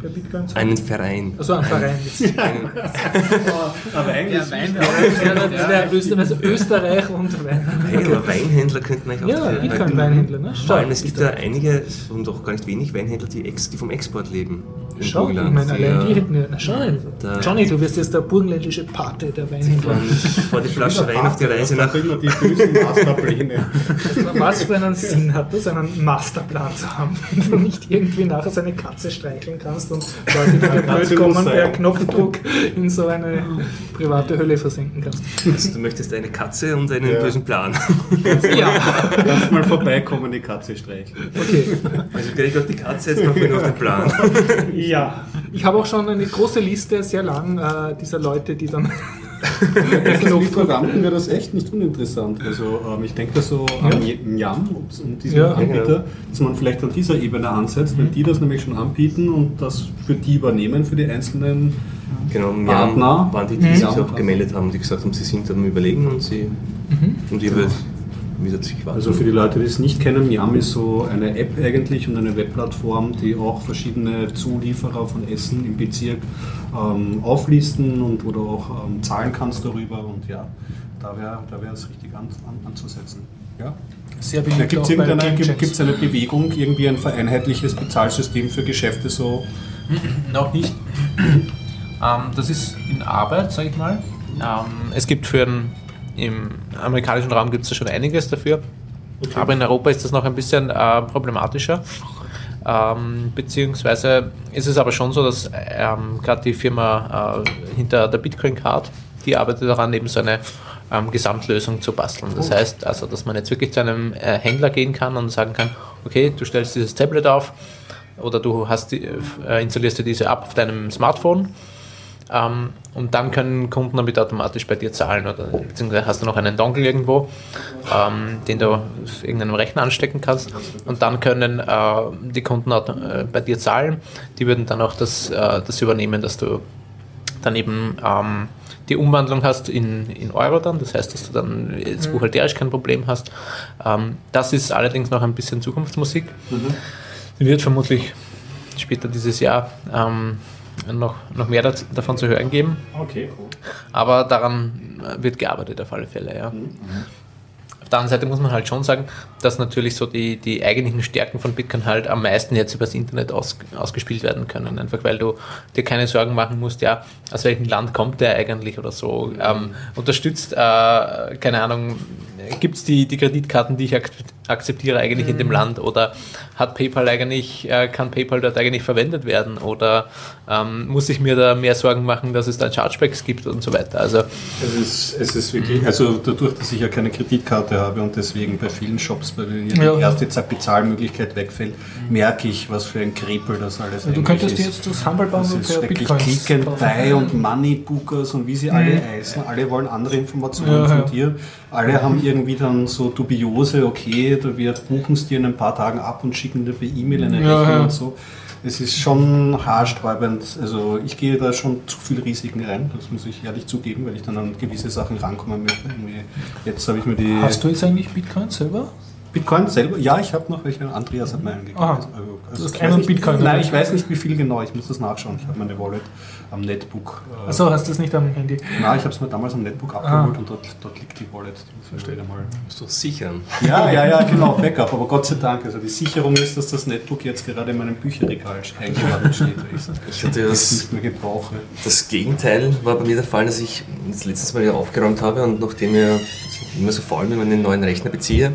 bei Bitcoin zahlen. Einen Verein. Also ein Verein. Einen, Aber eigentlich Der Wein Das wäre Österreich, also Österreich und Wein. hey, aber Weinhändler könnte man eigentlich auch Ja, Bitcoin-Weinhändler, ne? Vor allem, es gibt ja einige, und doch gar nicht wenig Weinhändler, die, ex, die vom Export leben. Schau, ich meine, allein die hätten ja. Na, schau, also. Johnny, du wirst jetzt der burgenländische Pate der Weinhändler. vor die Flasche Wein auf die Reise nach. die bösen Masterpläne. Was für einen Sinn hat das, einen Masterplan zu haben, wenn du nicht irgendwie nachher seine Katze streicheln kannst und Leute, die blöd kommen, per. Knopfdruck in so eine private Hölle versenken kannst. Also, du möchtest eine Katze und einen Ja. bösen Plan. Ja, Kannst mal vorbeikommen, die Katze streicheln. okay. Also kriege ich auch die Katze, jetzt machen wir nur den Plan. Ja. Ich habe auch schon eine große Liste, sehr lang, äh, dieser Leute, die dann Als Lieferanten wäre das echt nicht uninteressant. Also ähm, ich denke da so an Yam und diesen Ja. Anbieter, dass man vielleicht an dieser Ebene ansetzt, wenn die das nämlich schon anbieten und das für die übernehmen, für die einzelnen Genau, Partner. waren die, die Mhm. sich auch gemeldet haben, die gesagt haben, sie sind am Überlegen und sie. Und ich würde wieder sich warten. Also für die Leute, die es nicht kennen, Yam ist so eine App eigentlich und eine Webplattform, die auch verschiedene Zulieferer von Essen im Bezirk ähm, auflisten und wo du auch ähm, zahlen kannst darüber und ja, da wäre da wär es richtig an, an, anzusetzen. Ja. sehr Da beliebt gibt es irgendeine, gibt's eine Bewegung, irgendwie ein vereinheitliches Bezahlsystem für Geschäfte so? Noch nicht. ähm, das ist in Arbeit, sag ich mal. Ähm, es gibt für den, im amerikanischen Raum gibt es da schon einiges dafür. Aber in Europa ist das noch ein bisschen äh, problematischer. Ähm, beziehungsweise ist es aber schon so, dass ähm, gerade die Firma äh, hinter der Bitcoin Card, die arbeitet daran, eben so eine ähm, Gesamtlösung zu basteln. Das heißt also, dass man jetzt wirklich zu einem äh, Händler gehen kann und sagen kann, okay, du stellst dieses Tablet auf oder du hast die, äh, installierst dir diese App auf deinem Smartphone ähm, und dann können Kunden damit automatisch bei dir zahlen oder beziehungsweise hast du noch einen Dongle irgendwo, ähm, den du auf irgendeinem Rechner anstecken kannst und dann können äh, die Kunden äh, bei dir zahlen. Die würden dann auch das, äh, das übernehmen, dass du dann eben ähm, die Umwandlung hast in, in Euro dann, das heißt, dass du dann jetzt buchhalterisch kein Problem hast. Ähm, das ist allerdings noch ein bisschen Zukunftsmusik. Wird vermutlich später dieses Jahr ähm, noch, noch mehr dazu, davon zu hören geben. Okay, cool. Aber daran wird gearbeitet auf alle Fälle, ja. Auf der anderen Seite muss man halt schon sagen, dass natürlich so die, die eigentlichen Stärken von Bitcoin halt am meisten jetzt übers Internet aus, ausgespielt werden können. Einfach weil du dir keine Sorgen machen musst, ja, aus welchem Land kommt der eigentlich oder so. Ähm, unterstützt, äh, keine Ahnung, gibt es die, die Kreditkarten, die ich ak akzeptiere eigentlich in dem Land oder hat PayPal eigentlich, äh, kann PayPal dort eigentlich verwendet werden oder ähm, muss ich mir da mehr Sorgen machen, dass es da Chargebacks gibt und so weiter. Also Es ist, es ist wirklich, also dadurch, dass ich ja keine Kreditkarte habe und deswegen bei vielen Shops, bei denen ja die erste Zeit Bezahlmöglichkeit wegfällt, merke ich, was für ein Krepel das alles Du eigentlich könntest ist. jetzt das Humble Das Bundle ist per wirklich Bitcoins Click and. Buy und Money Bookers und wie sie alle heißen. Alle wollen andere Informationen Ja, von dir. Alle haben irgendwie dann so dubiose, okay, da wird buchen es dir in ein paar Tagen ab und schicken dir per E-Mail eine Ja, Rechnung ja. und so. Es ist schon haarsträubend. Also ich gehe da schon zu viel Risiken rein, das muss ich ehrlich zugeben, weil ich dann an gewisse Sachen rankommen möchte. Jetzt habe ich mir die. Hast du jetzt eigentlich Bitcoin selber? Bitcoin selber? Ja, ich habe noch welche. Andreas hat meinen gegeben. Aha. Also, Du hast ich einen weiß nicht, Bitcoin, Nein, ich weiß nicht, wie viel genau. Ich muss das nachschauen. Ich habe meine Wallet am Netbook. Äh, Achso, hast du es nicht am Handy? Nein, ich habe es mir damals am Netbook abgeholt und dort, dort liegt die Wallet. Die muss ich später mal. Musst du sichern. Ja, ja, ja, genau, Backup. Aber Gott sei Dank. Also die Sicherung ist, dass das Netbook jetzt gerade in meinem Bücherregal eingeordnet steht. Ich hatte das, nicht mehr gebrauche. das Gegenteil war bei mir der Fall, dass ich das letztes Mal wieder aufgeräumt habe und nachdem ich immer so faul bin, wenn ich einen neuen Rechner beziehe,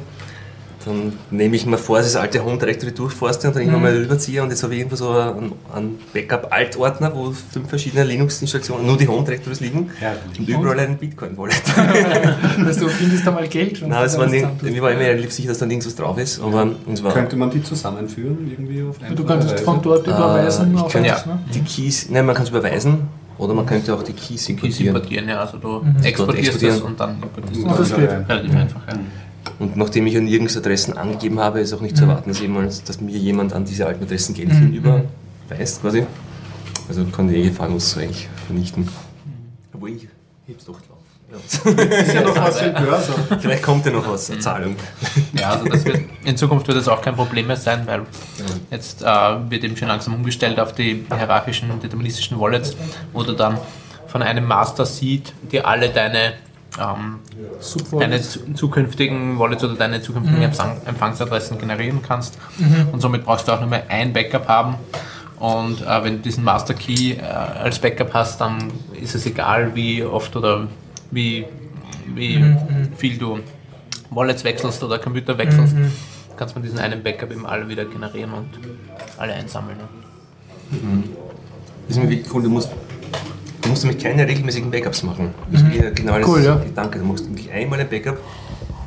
dann nehme ich mir vor, dass ich das alte Home Directory durchforste und dann immer mal rüberziehe und jetzt habe ich irgendwo so einen, einen Backup-Alt-Ordner, wo fünf verschiedene Linux-Installationen, nur die Home Directories liegen Herrlich. und überall ein Bitcoin-Wallet. Weißt du, du findest da mal Geld. Nein, es das war nicht, mir war immer relativ sicher, dass da nirgends was drauf ist, aber war... Könnte man die zusammenführen irgendwie auf Du könntest von dort überweisen Äh, ich auf könnte eins, ne? die Keys, nein, man kann es überweisen oder man könnte auch die Keys Keys importieren. importieren, ja. Also du Mhm. exportierst exportieren. das und dann importierst du das. das geht. Relativ einfach, ja. Und nachdem ich ja nirgends Adressen angegeben habe, ist auch nicht zu erwarten, dass, jemand, dass mir jemand an diese alten Adressen Geld Mhm. hinüberweist, quasi. Also kann die Gefahrlos eigentlich vernichten. Obwohl ich heb's doch drauf. Ja. ist ja noch was für Börse. Vielleicht kommt ja noch was, eine Zahlung. Ja, also das wird, in Zukunft wird das auch kein Problem mehr sein, weil jetzt äh, wird eben schon langsam umgestellt auf die hierarchischen, deterministischen Wallets, wo du dann von einem Master Seed dir alle deine, ähm, deine zu- zukünftigen Wallets oder deine zukünftigen Empfang, Empfangsadressen generieren kannst. Und somit brauchst du auch nur mehr ein Backup haben. Und äh, wenn du diesen Master Key äh, als Backup hast, dann ist es egal, wie oft oder wie, wie viel du Wallets wechselst oder Computer wechselst, kannst du von diesen einen Backup eben alle wieder generieren und alle einsammeln. Das ist mir wirklich cool, du musst, du musst nämlich keine regelmäßigen Backups machen. Das ist mir genau das Cool, ja. Gedanke. Du machst wirklich einmal ein Backup,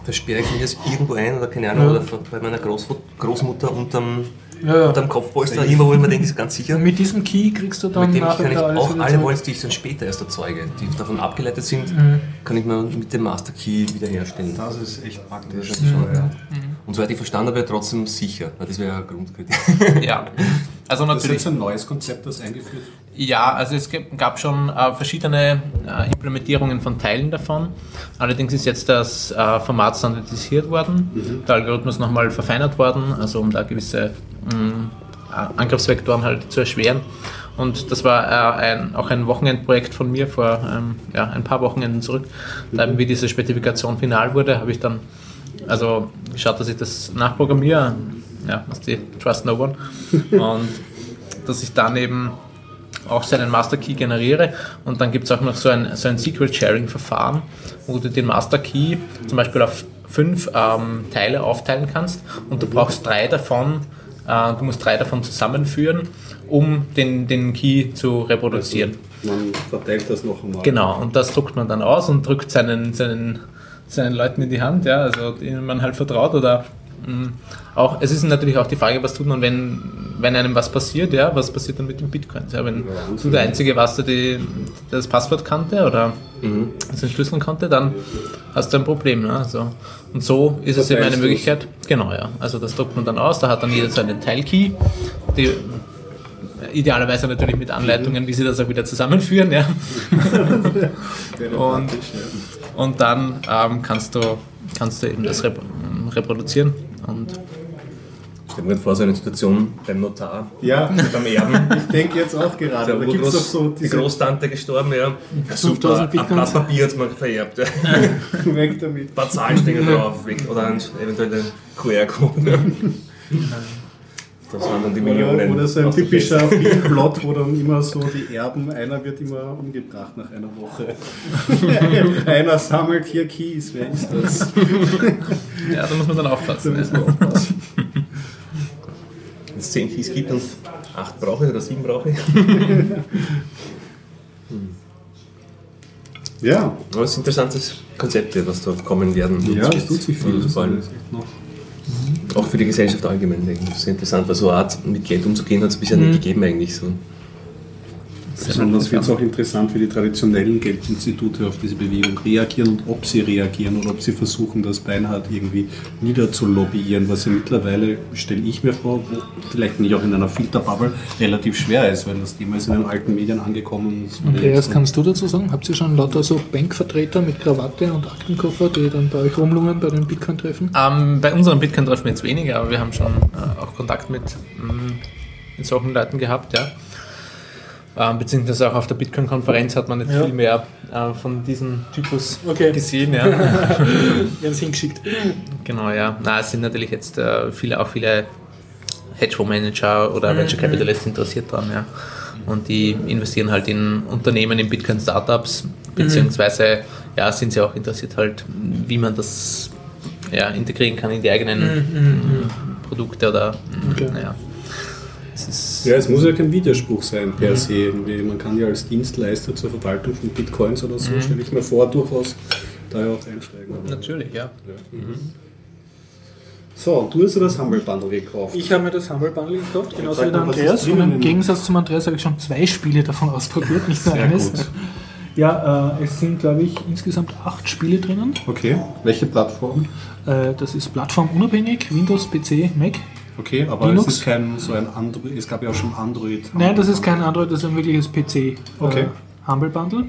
versperre ich mir das irgendwo ein oder keine Ahnung, Ja. oder bei meiner Großmut- Großmutter unterm, Ja, ja. unterm Kopfpolster, immer wo ich mir denke, ist ganz sicher. Mit diesem Key kriegst du dann Mit dem kann ich auch alle. Wallets, die ich dann später erst erzeuge, die davon abgeleitet sind, Mhm. kann ich mir mit dem Master Key wiederherstellen. Das ist echt praktisch. Das ist schon, ja. Mhm. Und soweit ich verstanden habe, trotzdem sicher. Das wäre ja ein Grundkriterium. Ja, also Das ist natürlich. jetzt ein neues Konzept, das eingeführt. Ja, also es gab schon äh, verschiedene äh, Implementierungen von Teilen davon. Allerdings ist jetzt das äh, Format standardisiert worden, der Algorithmus nochmal verfeinert worden, also um da gewisse mh, Angriffsvektoren halt zu erschweren. Und das war äh, ein, auch ein Wochenendprojekt von mir vor ähm, ja, ein paar Wochenenden zurück. Da eben wie diese Spezifikation final wurde, habe ich dann also geschaut, dass ich das nachprogrammiere. Ja, was die Trust No One. Und dass ich dann eben auch seinen Master Key generiere und dann gibt es auch noch so ein, so ein Secret Sharing Verfahren, wo du den Master Key zum Beispiel auf fünf ähm, Teile aufteilen kannst und du brauchst drei davon, äh, du musst drei davon zusammenführen, um den, den Key zu reproduzieren. Man verteilt das noch einmal. Genau, und das druckt man dann aus und drückt seinen, seinen, seinen Leuten in die Hand, ja, also denen man halt vertraut oder auch, es ist natürlich auch die Frage, was tut man, wenn, wenn einem was passiert, ja, was passiert dann mit den Bitcoins? Ja, wenn du der Einzige warst, der, die, der das Passwort kannte oder das entschlüsseln konnte, dann hast du ein Problem. Ne? Also, und so ist es eben eine? Möglichkeit, genau, ja, also das druckt man dann aus, da hat dann jeder seinen Teilkey, die idealerweise natürlich mit Anleitungen, wie sie das auch wieder zusammenführen, ja. Und- ja. Und dann ähm, kannst, du, kannst du eben das rep reproduzieren. Und Stell mir vor, so eine Situation beim Notar, Ja, beim Erben. ich denke jetzt auch gerade. Da wo gibt es doch so die diese Großtante gestorben, ja. ja super, 5000 ein. Blatt Papier hat es mir vererbt. Ja. weg damit. Ein paar Zahlen stehen drauf, weg. oder ein, eventuell ein QR-Code. Ja. Das waren dann die Oder, Millionen. oder so ein typischer. Filmplot, wo dann immer so die Erben, einer wird immer umgebracht nach einer Woche. einer sammelt hier Keys, wer ist das? ja, da muss man dann Da aufpassen. aufpassen. Wenn es zehn Keys gibt und acht brauche ich oder sieben brauche ich. Ja, Aber es ist ein interessantes Konzept, was da kommen werden. ja, es tut sich viel. Also Das vor allem ist echt noch. Auch für die Gesellschaft allgemein. denke ich. Das ist interessant, weil so eine Art mit Geld umzugehen hat es bisher nicht gegeben eigentlich. So. Besonders wird es auch interessant, wie die traditionellen Geldinstitute auf diese Bewegung reagieren und ob sie reagieren oder ob sie versuchen, das beinhart irgendwie niederzulobbyieren, was ja mittlerweile, stelle ich mir vor, vielleicht nicht auch in einer Filterbubble, relativ schwer ist, weil das Thema ist in den alten Medien angekommen. Andreas, kannst du dazu sagen? Habt ihr schon lauter so Bankvertreter mit Krawatte und Aktenkoffer, die dann bei euch rumlungern bei den Bitcoin-Treffen? Ähm, bei unseren Bitcoin-Treffen jetzt weniger, aber wir haben schon äh, auch Kontakt mit, mm, mit solchen Leuten gehabt, ja. Ähm, beziehungsweise auch auf der Bitcoin-Konferenz hat man nicht Ja. viel mehr äh, von diesem Typus Okay. gesehen. Ja. Wir haben es hingeschickt. genau, ja. Na, es sind natürlich jetzt äh, viele, auch viele Hedgefondsmanager oder Venture Capitalists interessiert dran, ja. Und die investieren halt in Unternehmen, in Bitcoin-Startups, beziehungsweise ja, sind sie auch interessiert halt, wie man das ja, integrieren kann in die eigenen mm, Produkte oder Okay. naja. Es ist Ja, es muss ja kein Widerspruch sein per se. Irgendwie. Man kann ja als Dienstleister zur Verwaltung von Bitcoins oder so, stelle ich mir vor, durchaus da ja auch einsteigen. Aber- natürlich, ja. So, und du hast ja das Humble Bundle gekauft. Ich habe mir das Humble Bundle gekauft, genauso wie der Andreas. Und im Gegensatz zum Andreas habe ich schon zwei Spiele davon ausprobiert, nicht nur Sehr eines. gut. Ja, äh, es sind, glaube ich, insgesamt acht Spiele drinnen. Okay, welche Plattform? Äh, das ist plattformunabhängig, Windows, PC, Mac. Okay, aber Linux? es ist kein so ein Android, es gab ja auch schon Android. Nein, das ist kein Android, das ist ein wirkliches PC. Okay. Äh, Humble Bundle.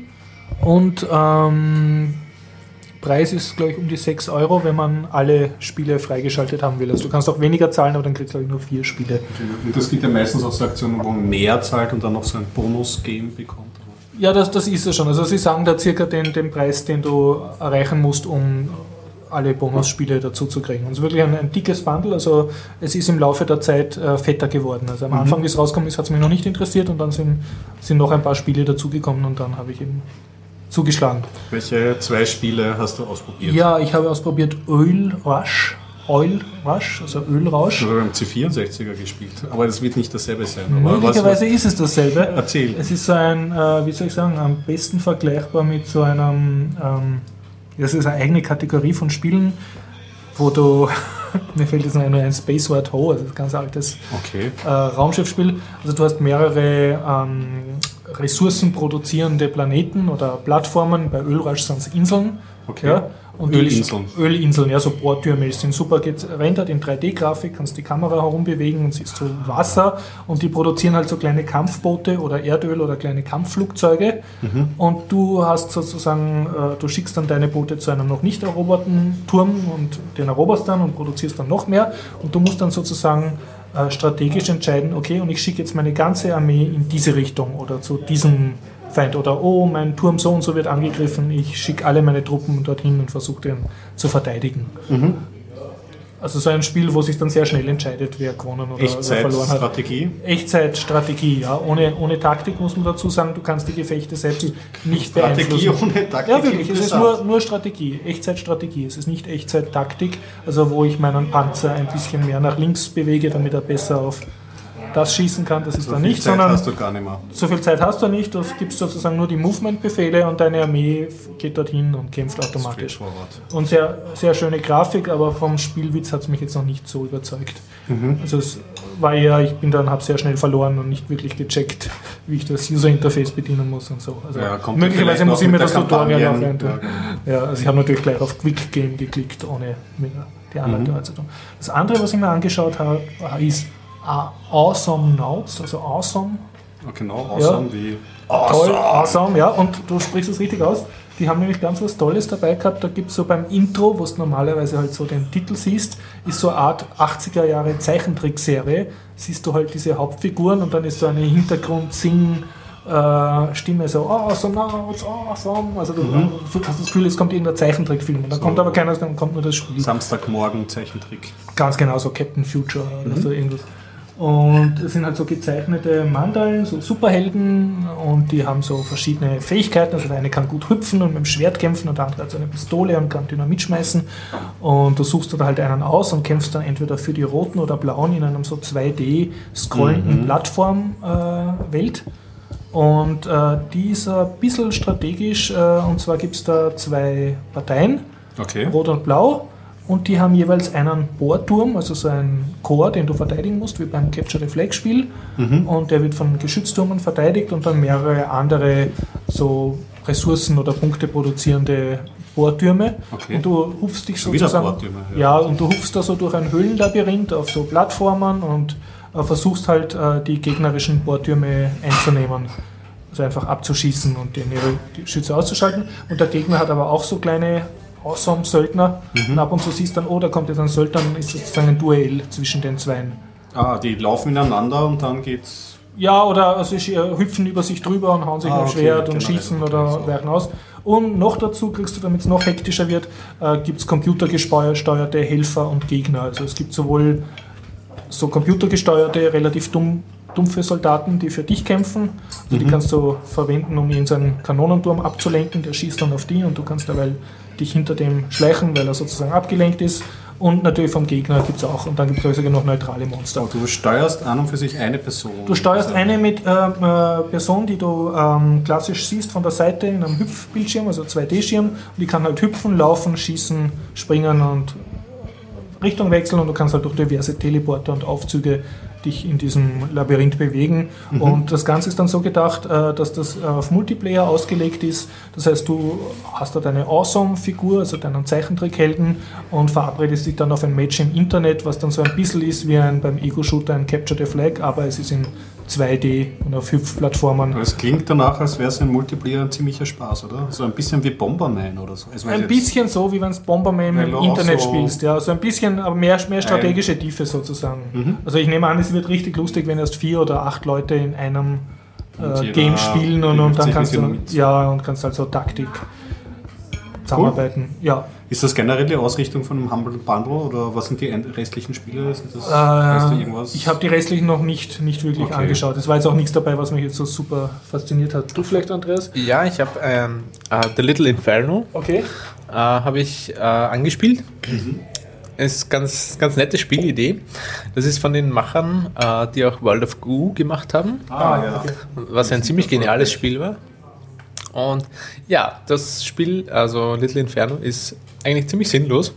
Und ähm, Preis ist, glaube ich, um die 6 Euro, wenn man alle Spiele freigeschaltet haben will. Also du kannst auch weniger zahlen, aber dann kriegst du, glaube ich, nur vier Spiele. Und das gibt ja meistens auch so Aktionen, wo man mehr zahlt und dann noch so ein Bonus-Game bekommt. Ja, das, das ist es schon. Also sie sagen da circa den, den Preis, den du erreichen musst, um alle Bonusspiele dazu zu kriegen. Und es ist wirklich ein, ein dickes Bundle, also es ist im Laufe der Zeit äh, fetter geworden. Also am Anfang, wie es rausgekommen ist, hat es mich noch nicht interessiert und dann sind, sind noch ein paar Spiele dazugekommen und dann habe ich eben zugeschlagen. Welche zwei Spiele hast du ausprobiert? Ja, ich habe ausprobiert Oil Rush, Oil Rush, also Ölrausch. Ich habe beim C64er gespielt, aber das wird nicht dasselbe sein. Möglicherweise ist es dasselbe. Erzähl. Es ist so ein, äh, wie soll ich sagen, am besten vergleichbar mit so einem, ähm, das ist eine eigene Kategorie von Spielen, wo du, mir fällt jetzt noch ein, Space War Ho, also ein ganz altes Okay. äh, Raumschiffspiel. Also du hast mehrere ähm, ressourcenproduzierende Planeten oder Plattformen. Bei Ölrush sind es Inseln. Okay. Ja, und Ölinseln. Ölinseln, ja, so Bordtürme die sind super. Gerendert in 3D-Grafik, kannst die Kamera herumbewegen und siehst so Wasser. Und die produzieren halt so kleine Kampfboote oder Erdöl oder kleine Kampfflugzeuge. Und du hast sozusagen, äh, du schickst dann deine Boote zu einem noch nicht eroberten Turm und den eroberst dann und produzierst dann noch mehr. Und du musst dann sozusagen äh, strategisch entscheiden, okay, und ich schicke jetzt meine ganze Armee in diese Richtung oder zu diesem Feind oder oh, mein Turm so und so wird angegriffen, ich schicke alle meine Truppen dorthin und versuche den zu verteidigen. Also so ein Spiel, wo sich dann sehr schnell entscheidet, wer gewonnen oder wer verloren hat. Echtzeitstrategie. Echtzeitstrategie, ja. Ohne, ohne Taktik muss man dazu sagen, du kannst die Gefechte selbst nicht Strategie beeinflussen. ohne Taktik. Ja, wirklich, es ist nur, nur Strategie, Echtzeitstrategie. Es ist nicht Echtzeittaktik, also wo ich meinen Panzer ein bisschen mehr nach links bewege, damit er besser auf das schießen kann, das ist So dann nicht, Zeit sondern hast du gar nicht mehr. so viel Zeit hast du nicht, du gibst sozusagen nur die Movement-Befehle und deine Armee geht dorthin und kämpft automatisch. Und sehr, sehr schöne Grafik, aber vom Spielwitz hat es mich jetzt noch nicht so überzeugt. Mhm. Also es war eher, ich bin dann, habe sehr schnell verloren und nicht wirklich gecheckt, wie ich das User-Interface bedienen muss und so. Also Ja, möglicherweise muss ich mir das Tutorial noch reintun. Ja, Ja, also ich habe natürlich gleich auf Quick Game geklickt, ohne mir die Mhm. Anleitung anzutun. Das andere, was ich mir angeschaut habe, ist Awesome Notes, also Awesome Ah, Genau, awesome wie. Toll, awesome, ja, und du sprichst es richtig aus. Die haben nämlich ganz was Tolles dabei gehabt. Da gibt es so beim Intro, wo du normalerweise halt so den Titel siehst, ist so eine Art 80er Jahre Zeichentrickserie. Siehst du halt diese Hauptfiguren und dann ist so eine Hintergrund-Sing-Stimme so awesome, notes, awesome. Also du hast das Gefühl, es kommt irgendein Zeichentrickfilm. Und dann kommt aber keiner, dann kommt nur das Spiel. Samstagmorgen Zeichentrick. Ganz genau, so Captain Future oder so irgendwas. Und es sind halt so gezeichnete Mandalen, so Superhelden und die haben so verschiedene Fähigkeiten. Also der eine kann gut hüpfen und mit dem Schwert kämpfen und der andere hat so eine Pistole und kann Dynamit schmeißen. Und du suchst da halt einen aus und kämpfst dann entweder für die Roten oder Blauen in einem so 2D scrollenden Plattform-Welt. und äh, die ist ein bisschen strategisch, äh, und zwar gibt es da zwei Parteien. Okay. Rot und Blau. Und die haben jeweils einen Bohrturm, also so einen Core, den du verteidigen musst, wie beim Capture the Flag Spiel. Und der wird von Geschütztürmen verteidigt und dann mehrere andere so Ressourcen oder Punkte produzierende Bohrtürme. Okay. Und du hupfst dich Schon sozusagen. Ja. ja, und du hupfst da so durch ein Höhlenlabyrinth auf so Plattformen und äh, versuchst halt äh, die gegnerischen Bohrtürme einzunehmen. Also einfach abzuschießen und den ihre die Schütze auszuschalten. Und der Gegner hat aber auch so kleine Awesome-Söldner. Mhm. Und ab und zu siehst dann, oh, da kommt jetzt ein Söldner, dann ist sozusagen ein Duell zwischen den Zweien. Ah, die laufen ineinander und dann geht's. Ja, oder also sie hüpfen über sich drüber und hauen sich Ah, mit dem okay, Schwert und genau, schießen oder so. weichen aus. Und noch dazu kriegst du, damit es noch hektischer wird, äh, gibt es computergesteuerte Helfer und Gegner. Also es gibt sowohl so computergesteuerte, relativ dumm, dumpfe Soldaten, die für dich kämpfen. Also Mhm. die kannst du verwenden, um ihn seinen Kanonenturm abzulenken. Der schießt dann auf die und du kannst dabei dich hinter dem schleichen, weil er sozusagen abgelenkt ist. Und natürlich vom Gegner gibt es auch. Und dann gibt es sogar noch neutrale Monster. Du steuerst an und für sich eine Person. Du steuerst eine mit ähm, äh, Person, die du ähm, klassisch siehst von der Seite in einem Hüpfbildschirm, also 2D-Schirm. Und die kann halt hüpfen, laufen, schießen, springen und Richtung wechseln und du kannst halt durch diverse Teleporter und Aufzüge dich in diesem Labyrinth bewegen. Und das Ganze ist dann so gedacht, äh, dass das äh, auf Multiplayer ausgelegt ist. Das heißt, du hast da deine Awesome-Figur, also deinen Zeichentrickhelden und verabredest dich dann auf ein Match im Internet, was dann so ein bisschen ist wie ein beim Ego-Shooter ein Capture the Flag, aber es ist in 2D und auf Hüpfplattformen. Es klingt danach, als wäre es ein Multiplayer ein ziemlicher Spaß, oder? So ein bisschen wie Bomberman oder so. Also Ein bisschen so, wie wenn es Bomberman im Internet so- spielst, ja. So ein bisschen, aber mehr, mehr strategische Tiefe sozusagen. Mhm. Also ich nehme an, es wird richtig lustig, wenn erst vier oder acht Leute in einem äh, Game spielen und, und dann kannst du mit ja und kannst halt so Taktik zusammenarbeiten. Ja. Ist das generell die Ausrichtung von einem Humble Bundle oder was sind die restlichen Spiele? Sind das, weißt du Äh, irgendwas? ich habe die restlichen noch nicht, nicht wirklich Okay. angeschaut. Es war jetzt auch nichts dabei, was mich jetzt so super fasziniert hat. Du vielleicht, Andreas? Ja, ich habe ähm, äh, The Little Inferno Okay. äh, habe ich äh, angespielt. Ist ganz, ganz nette Spielidee. Das ist von den Machern, äh, die auch World of Goo gemacht haben, ah, ja. okay. was ein ziemlich geniales Spiel war. Und ja, das Spiel, also Little Inferno, ist eigentlich ziemlich sinnlos.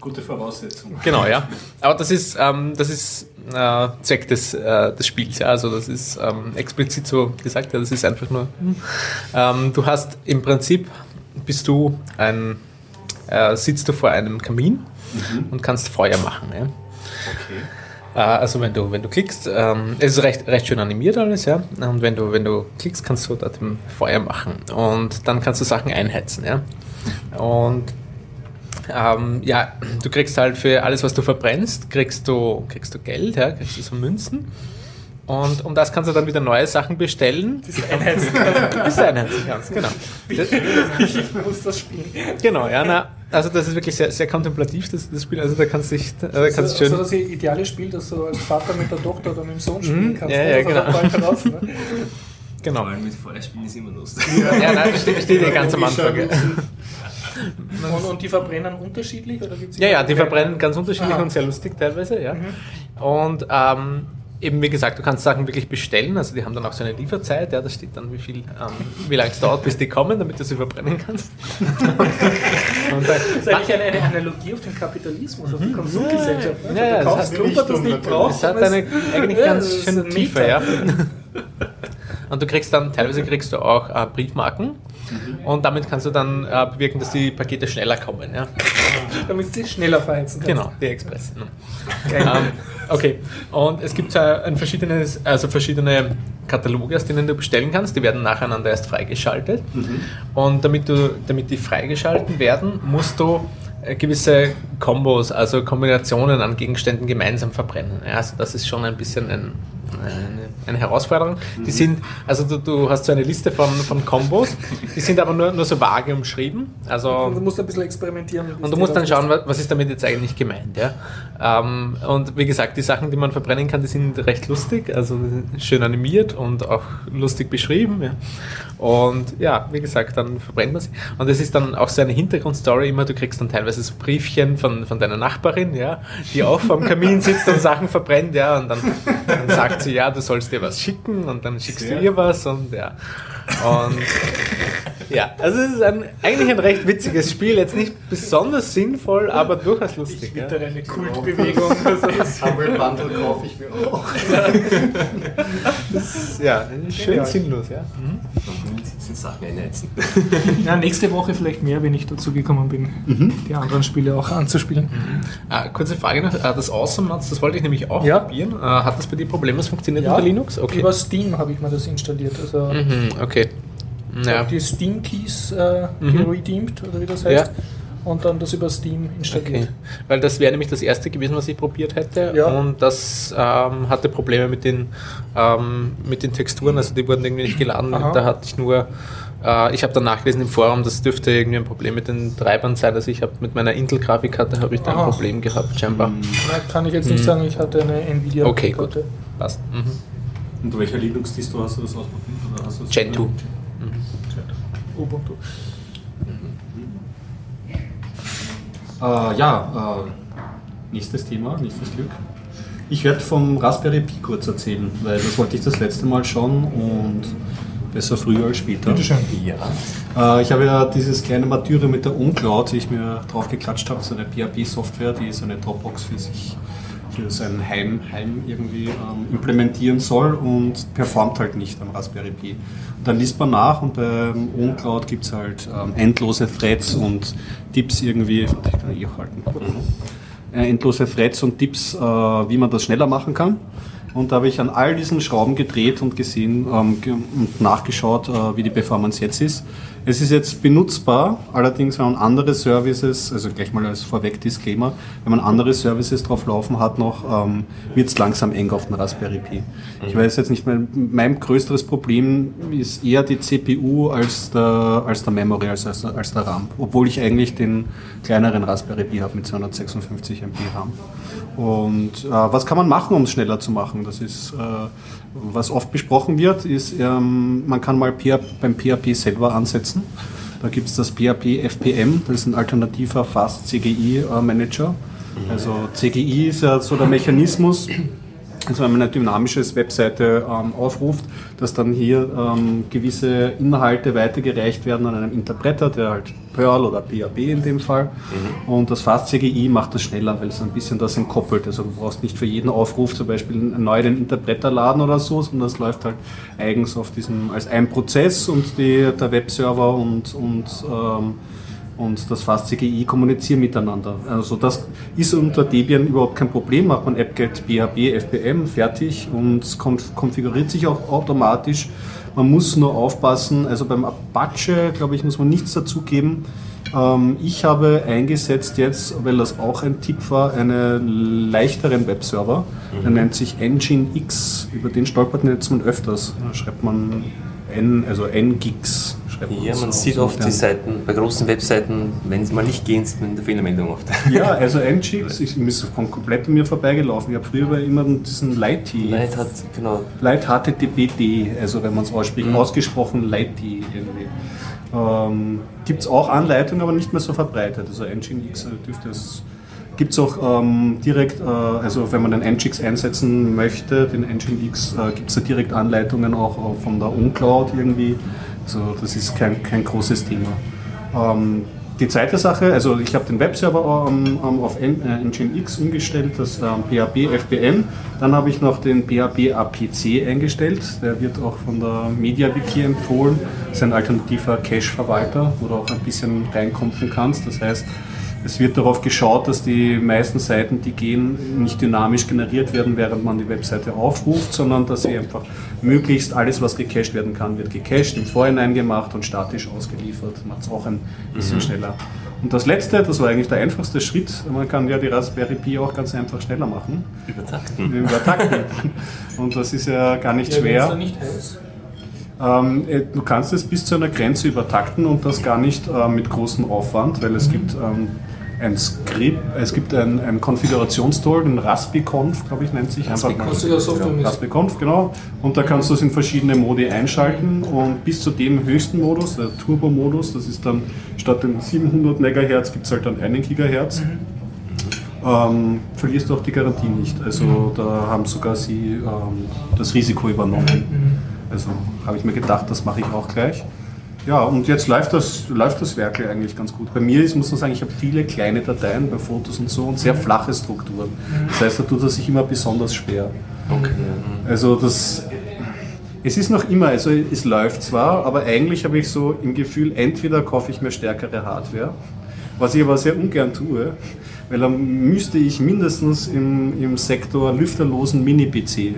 Gute Voraussetzung. Genau, ja. Aber das ist, ähm, das ist äh, Zweck des, äh, des Spiels. Ja. Also das ist ähm, explizit so gesagt. Ja, das ist einfach nur. Ähm, du hast im Prinzip bist du ein äh, sitzt du vor einem Kamin und kannst Feuer machen. Ja. Okay. Äh, Also wenn du, wenn du klickst, ähm, es ist recht, recht schön animiert alles, ja. Und wenn du, wenn du klickst, kannst du dort Feuer machen. Und dann kannst du Sachen einheizen, ja. Und ähm, ja, du kriegst halt für alles, was du verbrennst, kriegst du, kriegst du Geld, ja, kriegst du so Münzen. Und um das kannst du dann wieder neue Sachen bestellen. Diese einheizen kannst, genau. Das, ich muss das spielen. genau, ja, na, also das ist wirklich sehr, sehr kontemplativ, das, das Spiel. Also da kannst du dich, da kannst du Also, schön. also das ideale Spiel, das du als Vater mit der Tochter oder mit dem Sohn spielen Mhm, kannst. ja, ne? ja, genau. heraus, ne? Genau. Vor allem mit Feuerspielen ist immer lustig. Ja, nein, das steht, steht ja ganz am Anfang. ja. Und, und die verbrennen unterschiedlich? Oder gibt's Ja, ja, die verbrennen ganz unterschiedlich Aha. und sehr lustig teilweise, ja. Und ähm, eben wie gesagt, du kannst Sachen wirklich bestellen, also die haben dann auch so eine Lieferzeit, ja, da steht dann, wie viel, ähm, wie lange es dauert, bis die kommen, damit du sie verbrennen kannst. und, Das ist äh, eigentlich eine, eine Analogie auf den Kapitalismus, auf die Konsumgesellschaft. ne? Ja, ja, du das kaufst hat- Klumpert, das nicht brauchst. es hat eine eigentlich Ja, ganz das schöne Tiefe, ja. Und du kriegst dann, teilweise kriegst du auch äh, Briefmarken und damit kannst du dann äh, bewirken, dass die Pakete schneller kommen, ja. Damit sie schneller verheizen kannst. Genau, die Express. ne. ähm, okay, und es gibt ein verschiedenes, also verschiedene Kataloge, aus denen du bestellen kannst. Die werden nacheinander erst freigeschaltet. Und damit, du, damit die freigeschalten werden, musst du äh, gewisse Kombos, also Kombinationen an Gegenständen gemeinsam verbrennen. Also das ist schon ein bisschen ein, eine, eine Herausforderung. Die sind, also du, du hast so eine Liste von, von Kombos, die sind aber nur, nur so vage umschrieben. Also Und du musst ein bisschen experimentieren. und du musst dann schauen, wa- was ist damit jetzt eigentlich gemeint. Ja? Ähm, und wie gesagt, die Sachen, die man verbrennen kann, die sind recht lustig, also schön animiert und auch lustig beschrieben. Ja? Und ja, wie gesagt, dann verbrennt man sie. Und es ist dann auch so eine Hintergrundstory immer, du kriegst dann teilweise so Briefchen von, von deiner Nachbarin, ja, die auch vorm Kamin sitzt und Sachen verbrennt, ja, und dann, dann sagt sie, ja, du sollst dir was schicken und dann schickst Sehr du ihr was und ja. Und Ja, also es ist ein, eigentlich ein recht witziges Spiel, jetzt nicht besonders sinnvoll, aber durchaus lustig. Ja. Wieder eine Kultbewegung. Das Humble Bundle kaufe ich mir auch. Ja, schön Genial. sinnlos, ja. sind Sachen einheizen. ja, nächste Woche vielleicht mehr, wenn ich dazu gekommen bin, die anderen Spiele auch anzuspielen. Ah, kurze Frage noch, ah, das Awesome Nuts, das wollte ich nämlich auch Ja. probieren. Ah, hat das bei dir Probleme, es funktioniert unter Linux? Okay. Über Steam habe ich mir das installiert. Also Mhm, okay. Ich Ja. die Steam Keys äh, Mhm. geredeemed, oder wie das heißt. Ja. Und dann das über Steam installiert. Okay. Weil das wäre nämlich das erste gewesen, was ich probiert hätte. Ja. Und das ähm, hatte Probleme mit den, ähm, mit den Texturen, also die wurden irgendwie nicht geladen. Aha. Da hatte ich nur, äh, ich habe dann nachgelesen im Forum, das dürfte irgendwie ein Problem mit den Treibern sein. Also ich habe mit meiner Intel-Grafikkarte habe ich da ein. Problem gehabt, scheinbar. Da kann ich jetzt nicht sagen, ich hatte eine Nvidia. Mhm. Okay, gut. Passt. Mhm. Und welcher Linux-Distro hast du das ausprobiert? Oder hast du das Gentoo. Ubuntu. Äh, ja, äh, nächstes Thema, nächstes Glück. Ich werde vom Raspberry Pi kurz erzählen, weil das wollte ich das letzte Mal schon und besser früher als später. Bitteschön. Ja. Äh, ich habe ja dieses kleine Martyre mit der Uncloud, die ich mir drauf geklatscht habe, so eine PHP-Software, die so eine Dropbox für sich, für sein Heim, Heim irgendwie ähm, implementieren soll und performt halt nicht am Raspberry Pi. Und dann liest man nach und beim Uncloud gibt es halt ähm, endlose Threads und Tipps irgendwie, ich kann eh halten, äh, endlose Threads und Tipps, äh, wie man das schneller machen kann. Und da habe ich an all diesen Schrauben gedreht und gesehen ähm, und nachgeschaut, äh, wie die Performance jetzt ist. Es ist jetzt benutzbar, allerdings wenn man andere Services, also gleich mal als vorweg Disclaimer, wenn man andere Services drauf laufen hat noch, ähm, wird es langsam eng auf den Raspberry Pi. Ich weiß jetzt nicht, mein, mein größeres Problem ist eher die CPU als der, als der Memory, als, als, als der RAM. Obwohl ich eigentlich den kleineren Raspberry Pi habe mit 256 MB RAM. Und äh, was kann man machen, um es schneller zu machen? Das ist, äh, was oft besprochen wird, ist, ähm, man kann mal PH beim PHP selber ansetzen. Da gibt es das PHP FPM, das ist ein alternativer Fast CGI äh. Also CGI ist ja so der Mechanismus, also wenn man eine dynamische Webseite ähm, aufruft, dass dann hier ähm, gewisse Inhalte weitergereicht werden an einen Interpreter, der halt Perl oder PHP in dem Fall. Und das Fast CGI macht das schneller, weil es ein bisschen das entkoppelt. Also du brauchst nicht für jeden Aufruf zum Beispiel neu den Interpreter laden oder so, sondern das läuft halt eigens auf diesem als ein Prozess und die, der Webserver und, und ähm, und das Fast CGI kommunizieren miteinander. Also das ist unter Debian überhaupt kein Problem. Macht man apt-get php fpm fertig und konf konfiguriert sich auch automatisch. Man muss nur aufpassen. Also beim Apache, glaube ich, muss man nichts dazugeben. Ähm, ich habe eingesetzt jetzt, weil das auch ein Tipp war, einen leichteren Webserver. Der nennt sich Nginx. Über den stolpert man jetzt man öfters. Da schreibt man N, also Ngigs. Schreibt Ja, man sieht oft die. Seiten, bei großen Webseiten, wenn sie mal nicht gehen, sind eine Fehlermeldung oft. Ja, also Nginx, ich ist von komplett an mir vorbeigelaufen. Ich habe früher immer diesen Light Light hat, genau, Light HTTPD, also wenn man es ausspricht, ausgesprochen Light irgendwie. Ähm, Gibt es auch Anleitungen, aber nicht mehr so verbreitet. Also Nginx äh, dürfte es. Gibt es auch ähm, direkt, äh, also wenn man den Nginx einsetzen möchte, den Nginx, äh, gibt es da direkt Anleitungen auch, auch von der Uncloud irgendwie. Also das ist kein, kein großes Thema. Ähm, die zweite Sache, also ich habe den Webserver ähm, ähm, auf äh, Nginx umgestellt, das ähm, PHP FBM. Dann habe ich noch den PHP APC eingestellt. Der wird auch von der MediaWiki empfohlen. Das ist ein alternativer Cache-Verwalter, wo du auch ein bisschen reinkommen kannst. Das heißt, es wird darauf geschaut, dass die meisten Seiten, die gehen, nicht dynamisch generiert werden, während man die Webseite aufruft, sondern dass sie einfach möglichst alles, was gecached werden kann, wird gecached, im Vorhinein gemacht und statisch ausgeliefert. Macht es auch ein bisschen schneller. Und das letzte, das war eigentlich der einfachste Schritt, man kann ja die Raspberry Pi auch ganz einfach schneller machen, übertakten. übertakten. Und das ist ja gar nicht Ja, schwer. nicht heiß. Ähm, äh, du kannst es bis zu einer Grenze übertakten und das gar nicht äh, mit großem Aufwand, weil es gibt ähm, ein Skript, es gibt ein, ein Konfigurationstool, den Raspiconf, glaube ich, nennt sich. Einfach mal- ja. Raspiconf, genau. Und da kannst du es in verschiedene Modi einschalten und bis zu dem höchsten Modus, der Turbo-Modus, das ist dann statt den 700 MHz gibt es halt dann einen Gigahertz. Ähm, verlierst du auch die Garantie nicht. Also da haben sogar sie ähm, das Risiko übernommen. Also habe ich mir gedacht, das mache ich auch gleich. Ja, und jetzt läuft das, läuft das Werk eigentlich ganz gut. Bei mir ist, muss man sagen, ich habe viele kleine Dateien bei Fotos und so und sehr flache Strukturen. Das heißt, da tut er sich immer besonders schwer. Okay. Also das, es ist noch immer, also es läuft zwar, aber eigentlich habe ich so im Gefühl, entweder kaufe ich mir stärkere Hardware, was ich aber sehr ungern tue, weil dann müsste ich mindestens im, im Sektor lüfterlosen Mini-PC, ähm,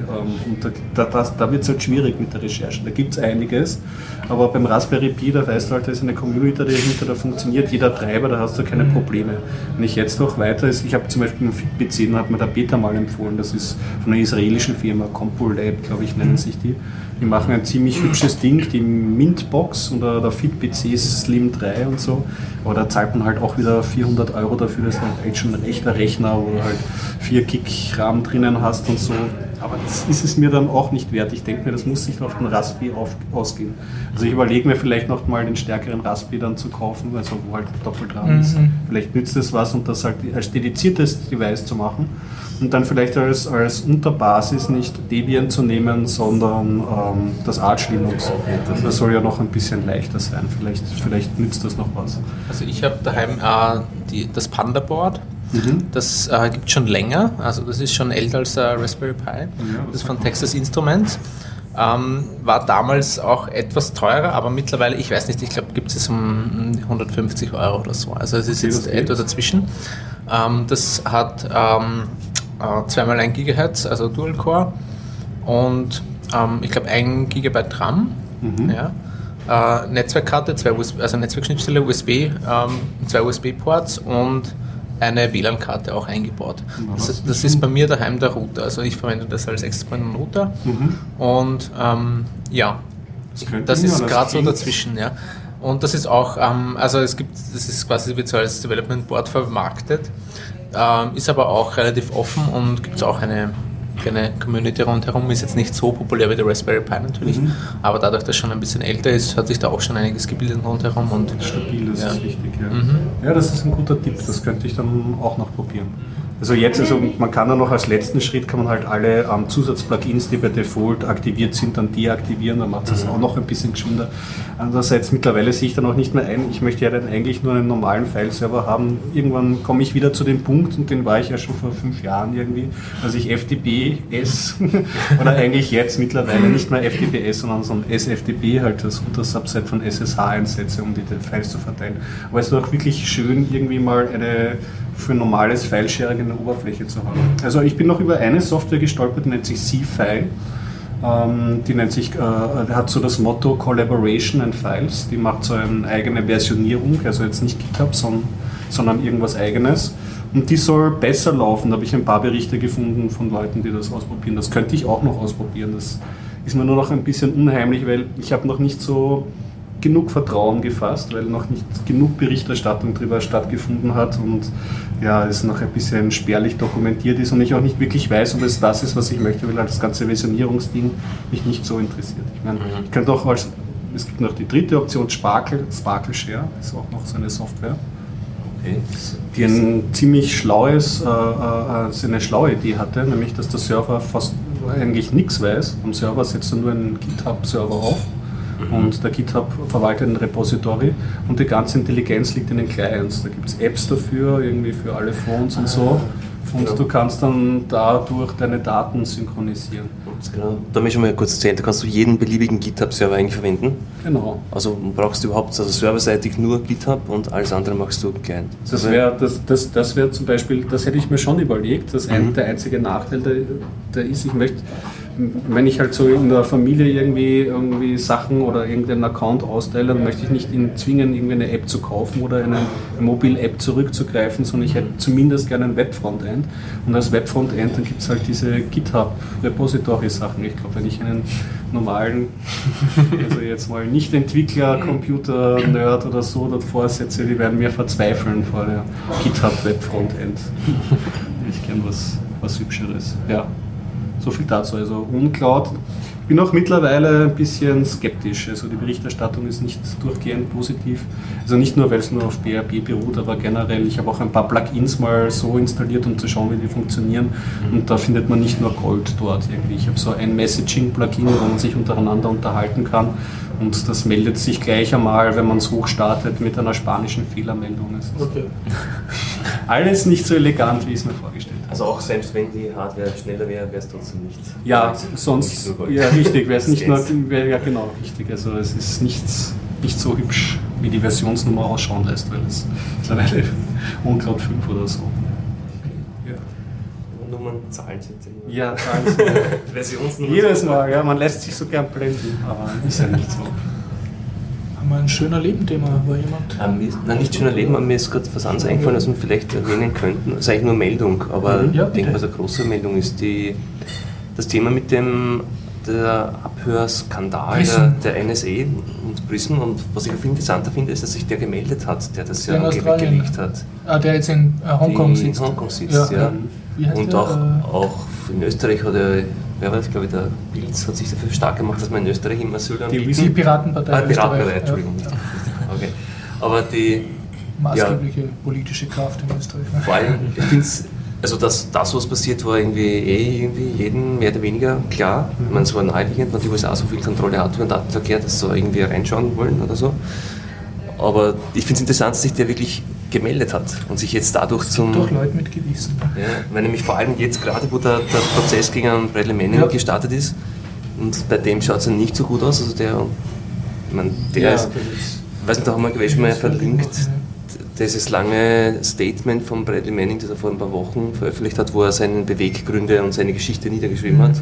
und da, da, da wird es halt schwierig mit der Recherche, da gibt es einiges, aber beim Raspberry Pi, da weißt du halt, da ist eine Community dahinter, da funktioniert jeder Treiber, da hast du keine Probleme. Wenn ich jetzt noch weiter ist, ich habe zum Beispiel einen Fit-PC, hat mir der Beta mal empfohlen, das ist von einer israelischen Firma, CompoLab, glaube ich, nennen sich die. Die machen ein ziemlich hübsches Ding, die Mintbox oder der FitPC Slim 3 und so. Aber da zahlt man halt auch wieder 400 Euro dafür, dass du halt schon ein echter Rechner, wo du halt 4 Gig RAM drinnen hast und so. Aber das ist es mir dann auch nicht wert. Ich denke mir, das muss sich auf den Raspi auf, ausgehen. Also ich überlege mir vielleicht noch mal den stärkeren Raspi dann zu kaufen, also wo halt doppelt dran ist. Mhm. Vielleicht nützt es was und das halt als dediziertes Device zu machen und dann vielleicht als, als Unterbasis nicht Debian zu nehmen, sondern ähm, das Arch Linux. Das soll ja noch ein bisschen leichter sein. Vielleicht, vielleicht nützt das noch was. Also ich habe daheim äh, die, das Panda Board. Das äh, gibt es schon länger, also das ist schon älter als der Raspberry Pi. das ist von Texas Instruments. Ähm, war damals auch etwas teurer, aber mittlerweile, ich weiß nicht, ich glaube, gibt es um 150 Euro oder so. Also es ist Okay, jetzt etwa dazwischen. Ähm, das hat ähm, äh, zweimal 1 Gigahertz, also Dual Core und ähm, ich glaube 1 Gigabyte RAM. Ja. Äh, Netzwerkkarte, zwei USB, also Netzwerkschnittstelle, USB, ähm, zwei USB-Ports und eine WLAN-Karte auch eingebaut. Das, das ist bei mir daheim der Router. Also ich verwende das als und Router. Und ähm, ja, das ja, ist das gerade so dazwischen, ja. Und das ist auch, ähm, also es gibt, das ist quasi wird so als Development Board vermarktet, ähm, ist aber auch relativ offen und gibt es auch eine kleine Community rundherum, ist jetzt nicht so populär wie der Raspberry Pi natürlich, Mhm. aber dadurch, dass schon ein bisschen älter ist, hat sich da auch schon einiges gebildet rundherum und Stabil, das Ja. ist wichtig. Ja. Mhm. ja, das ist ein guter Tipp. Das könnte ich dann auch noch probieren. Also jetzt, also man kann dann noch als letzten Schritt kann man halt alle ähm, Zusatzplugins, die bei Default aktiviert sind, dann deaktivieren. Dann macht es auch noch ein bisschen geschwinder. Andererseits mittlerweile sehe ich dann auch nicht mehr ein. Ich möchte ja dann eigentlich nur einen normalen File-Server haben. Irgendwann komme ich wieder zu dem Punkt und den war ich ja schon vor fünf Jahren irgendwie, als ich FTP-S oder eigentlich jetzt mittlerweile nicht mehr FTP-S, sondern so ein SFTP, halt das Untersubset von SSH einsetze, um die Files zu verteilen. Aber es ist auch wirklich schön, irgendwie mal eine für normales File-Sharing eine Oberfläche zu haben. Also ich bin noch über eine Software gestolpert, die nennt sich C-File. Ähm, die nennt sich, äh, hat so das Motto Collaboration and Files. Die macht so eine eigene Versionierung, also jetzt nicht GitHub, sondern, sondern irgendwas eigenes. Und die soll besser laufen. Da habe ich ein paar Berichte gefunden von Leuten, die das ausprobieren. Das könnte ich auch noch ausprobieren. Das ist mir nur noch ein bisschen unheimlich, weil ich habe noch nicht so genug Vertrauen gefasst, weil noch nicht genug Berichterstattung darüber stattgefunden hat und ja, es noch ein bisschen spärlich dokumentiert ist und ich auch nicht wirklich weiß, ob es das ist, was ich möchte, weil das ganze Versionierungsding mich nicht so interessiert. Ich meine, ich könnte auch als, es gibt noch die dritte Option, Sparkle, Sparkle Share, ist auch noch so eine Software Okay. die ein ziemlich schlaues, äh, äh, so eine schlaue Idee hatte, nämlich dass der Server fast eigentlich nichts weiß. Am Server setzt er nur einen GitHub-Server auf und der GitHub verwaltet ein Repository und die ganze Intelligenz liegt in den Clients. Da gibt es Apps dafür, irgendwie für alle Phones und so. Und du kannst dann dadurch deine Daten synchronisieren. Genau. Da möchte ich mal kurz erzählen, da kannst du jeden beliebigen GitHub-Server eigentlich verwenden. Genau. Also brauchst du überhaupt also serverseitig nur GitHub und alles andere machst du Client. Das wäre das, das, das wär zum Beispiel, das hätte ich mir schon überlegt. Das ein, der einzige Nachteil, der, der ist, ich möchte, wenn ich halt so in der Familie irgendwie, irgendwie Sachen oder irgendeinen Account austeile, dann möchte ich nicht ihn zwingen, irgendwie eine App zu kaufen oder eine Mobile-App zurückzugreifen, sondern ich hätte zumindest gerne ein Web-Frontend. Und als Web-Frontend, dann gibt es halt diese GitHub-Repository-Sachen. Ich glaube, wenn ich einen normalen, also jetzt mal nicht Entwickler, Computer, Nerd oder so dort vorsetze, die werden mir verzweifeln vor der GitHub Web Frontend. Ich kenne was, was Hübscheres. Ja, so viel dazu. Also uncloud. Ich bin auch mittlerweile ein bisschen skeptisch. Also die Berichterstattung ist nicht durchgehend positiv. Also nicht nur, weil es nur auf BRB beruht, aber generell. Ich habe auch ein paar Plugins mal so installiert, um zu schauen, wie die funktionieren. Und da findet man nicht nur Gold dort irgendwie. Ich habe so ein Messaging-Plugin, wo man sich untereinander unterhalten kann. Und das meldet sich gleich einmal, wenn man es hochstartet, mit einer spanischen Fehlermeldung. Okay. Alles nicht so elegant, wie ich es mir vorgestellt habe. Also auch selbst wenn die Hardware schneller wäre, wäre es trotzdem nicht. Ja, nicht sonst, so gut. ja richtig, wäre es nicht nur, wär, ja genau, richtig. Also es ist nichts, nicht so hübsch, wie die Versionsnummer ausschauen lässt, weil es mittlerweile Uncloud 5 oder so. Sind immer. Ja, Versionsnummern. jedes Mal, ja, man lässt sich so gern blenden, aber ist ja nicht so. Haben wir ein schöner Leben-Thema, war jemand? Ähm, ist- na, nicht schön erleben, aber mir ist gerade was anderes eingefallen, was wir vielleicht erwähnen könnten. Das ist eigentlich nur Meldung, aber Mhm, ja, ich denke, was eine große Meldung ist, die, das Thema mit dem der Abhörskandal der, der NSA und Prism und was ich viel interessanter finde, ist, dass sich der gemeldet hat, der das ja Der angeblich gelegt hat. Ah, der jetzt in äh, Hongkong die sitzt. In Hongkong sitzt, ja. Wie heißt Und der? auch, auch in Österreich hat er, wer war das, glaube ich, der Pilz hat sich dafür stark gemacht, dass man in Österreich immer Asyl Die die Piratenpartei. Ah, Piratenpartei, Entschuldigung. nicht. Okay. Aber die, Ja, maßgebliche politische Kraft in Österreich. vor allem, ich finde es, also dass das, was passiert, war irgendwie eh irgendwie jedem mehr oder weniger klar. Ich meine, es war naheliegend, weil die USA so viel Kontrolle hat über den Datenverkehr, dass sie irgendwie reinschauen wollen oder so. Aber ich finde es interessant, dass sich der wirklich gemeldet hat und sich jetzt dadurch zum... Durch Leute mit Gewissen. Ja, weil nämlich vor allem jetzt gerade, wo der, der Prozess gegen Bradley Manning Ja. gestartet ist, und bei dem schaut es ja nicht so gut aus. Also der, ich meine, der ist, ich weiß nicht, da haben wir schon mal verlinkt, dieses lange Statement von Bradley Manning, das er vor ein paar Wochen veröffentlicht hat, wo er seine Beweggründe und seine Geschichte niedergeschrieben hat.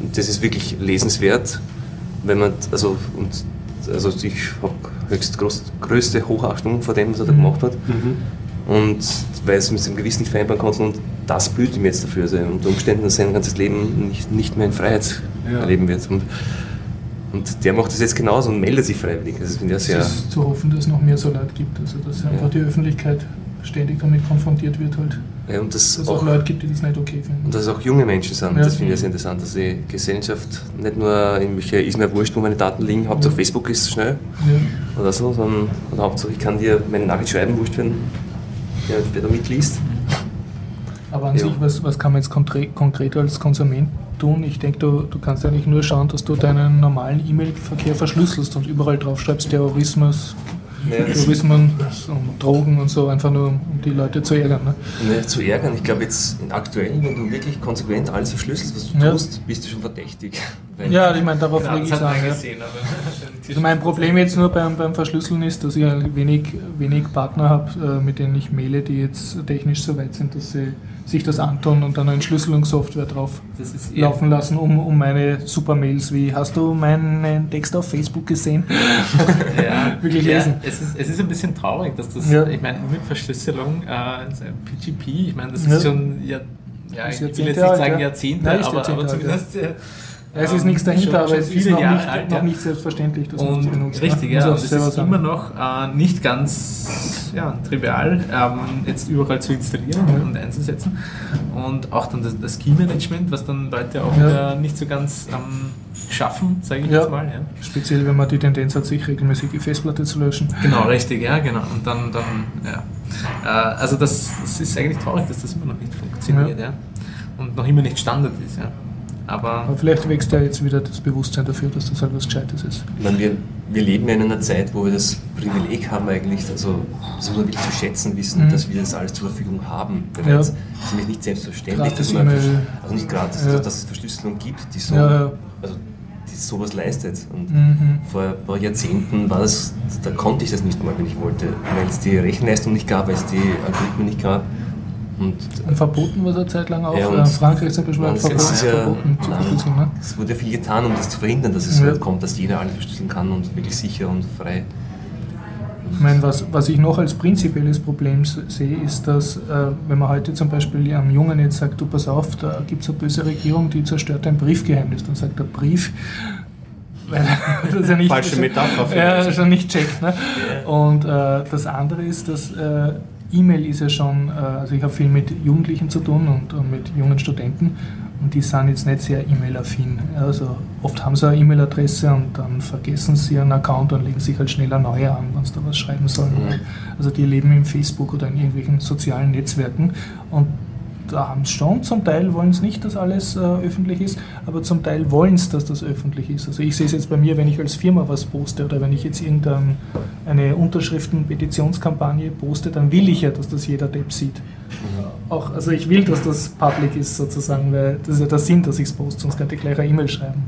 Und das ist wirklich lesenswert, wenn man, also, und, also ich habe höchst groß, größte Hochachtung vor dem, was er da gemacht hat. Und weil es mit seinem Gewissen nicht vereinbaren konnte und das blüht ihm jetzt dafür, dass er unter Umständen sein ganzes Leben nicht, nicht mehr in Freiheit Ja. erleben wird. Und, und der macht das jetzt genauso und meldet sich freiwillig. Das finde ich Es sehr. ist zu hoffen, dass es noch mehr so Leute gibt. Also dass einfach Ja. die Öffentlichkeit ständig damit konfrontiert wird, halt. Ja, und das Dass es auch, auch Leute gibt, die das nicht okay finden. und dass es auch junge Menschen sind, Ja. das finde ich sehr interessant, dass die Gesellschaft nicht nur irgendwelche, ist mir wurscht, wo meine Daten liegen, Hauptsache Ja. Facebook ist schnell ja. oder so, sondern und Hauptsache ich kann dir meine Nachricht schreiben, wurscht, wenn wer, wer da mitliest. Aber an sich, was, was kann man jetzt konkret, konkret als Konsument tun? Ich denke, du, du kannst eigentlich nur schauen, dass du deinen normalen E-Mail-Verkehr verschlüsselst und überall drauf schreibst Terrorismus, Das- Terrorismus und Drogen und so, einfach nur um die Leute zu ärgern. Ne? Ne, zu ärgern. Ich glaube jetzt in aktuell, wenn du wirklich konsequent alles verschlüsselst, was du Ja. tust, bist du schon verdächtig. Ja, ich meine, darauf Genau, reg ich an. Ja. gesehen, aber Also mein Problem jetzt nur beim, beim Verschlüsseln ist, dass ich wenig, wenig Partner habe, äh, mit denen ich maile, die jetzt technisch so weit sind, dass sie sich das antun und dann eine Entschlüsselungssoftware drauf laufen lassen, um, um meine Super-Mails wie hast du meinen Text auf Facebook gesehen? ja, Wirklich ja, lesen. Es ist, es ist ein bisschen traurig, dass das, Ja. ich meine, mit Verschlüsselung, äh, PGP, ich meine, das Ja. ist schon, ja, ja ich will Jahrzehnte jetzt nicht sagen ja. Jahrzehnte, Nein, aber, Jahrzehnte aber zumindest. äh, Ja, es ist nichts dahinter, schon- aber schon es ist noch Jahre nicht, alt, noch ja. nicht selbstverständlich, dass man das Und benutzt. richtig, ja, und es ist sagen. immer noch äh, nicht ganz ja, trivial, ähm, jetzt überall zu installieren Ja. und einzusetzen. Und auch dann das, das Key-Management, was dann Leute auch wieder nicht so ganz ähm, schaffen, sage ich jetzt mal. Speziell, wenn man die Tendenz hat, sich regelmäßig die Festplatte zu löschen. Genau, richtig, ja, genau. Und dann, dann ja. Äh, also das, das ist eigentlich traurig, dass das immer noch nicht funktioniert, ja. Und noch immer nicht Standard ist, ja. Aber Aber vielleicht wächst ja jetzt wieder das Bewusstsein dafür, dass das halt was Gescheites ist. Ich meine, wir, wir leben ja in einer Zeit, wo wir das Privileg haben eigentlich, also das muss man wirklich zu schätzen wissen, Mhm. dass wir das alles zur Verfügung haben. Ja. Bereits. Das ist nämlich nicht selbstverständlich, Gratis dass man, also nicht gratis, Ja. also dass es Verschlüsselung gibt, die so, Ja, ja. also die sowas leistet. Und Mhm. vor ein paar Jahrzehnten war das, da konnte ich das nicht mal, wenn ich wollte, weil es die Rechenleistung nicht gab, weil es die Algorithmen nicht gab. Und Und verboten war es eine Zeit lang auch. Ja, äh, Frankreich zum Beispiel hat es verboten, ist ja, verboten zu verschlüsseln. Ne? es wurde ja viel getan, um das zu verhindern, dass es so Ja. weit kommt, dass jeder alles verschlüsseln kann und wirklich sicher und frei. Ich meine, was, was ich noch als prinzipielles Problem sehe, ist, dass, äh, wenn man heute zum Beispiel einem Jungen jetzt sagt, du pass auf, da gibt es eine böse Regierung, die zerstört dein Briefgeheimnis, dann sagt der Brief, weil das ja nicht, Falsche Metapher ja, schon nicht checkt. Ne? Und äh, das andere ist, dass äh, E-Mail ist ja schon, äh, also ich habe viel mit Jugendlichen zu tun und, und mit jungen Studenten und die sind jetzt nicht sehr E-Mail-affin. Also oft haben sie eine E-Mail-Adresse und dann vergessen sie ihren Account und legen sich halt schnell eine neue an, wenn sie da was schreiben sollen. Mhm. Also die leben im Facebook oder in irgendwelchen sozialen Netzwerken und da haben es schon, zum Teil wollen es nicht, dass alles äh, öffentlich ist, aber zum Teil wollen es, dass das öffentlich ist. Also ich sehe es jetzt bei mir, wenn ich als Firma was poste oder wenn ich jetzt irgendeine Unterschriften-Petitionskampagne poste, dann will ich ja, dass das jeder Depp sieht. Auch, also ich will, dass das public ist sozusagen, weil das ist ja der Sinn, dass ich es poste, sonst könnte ich gleich eine E-Mail schreiben.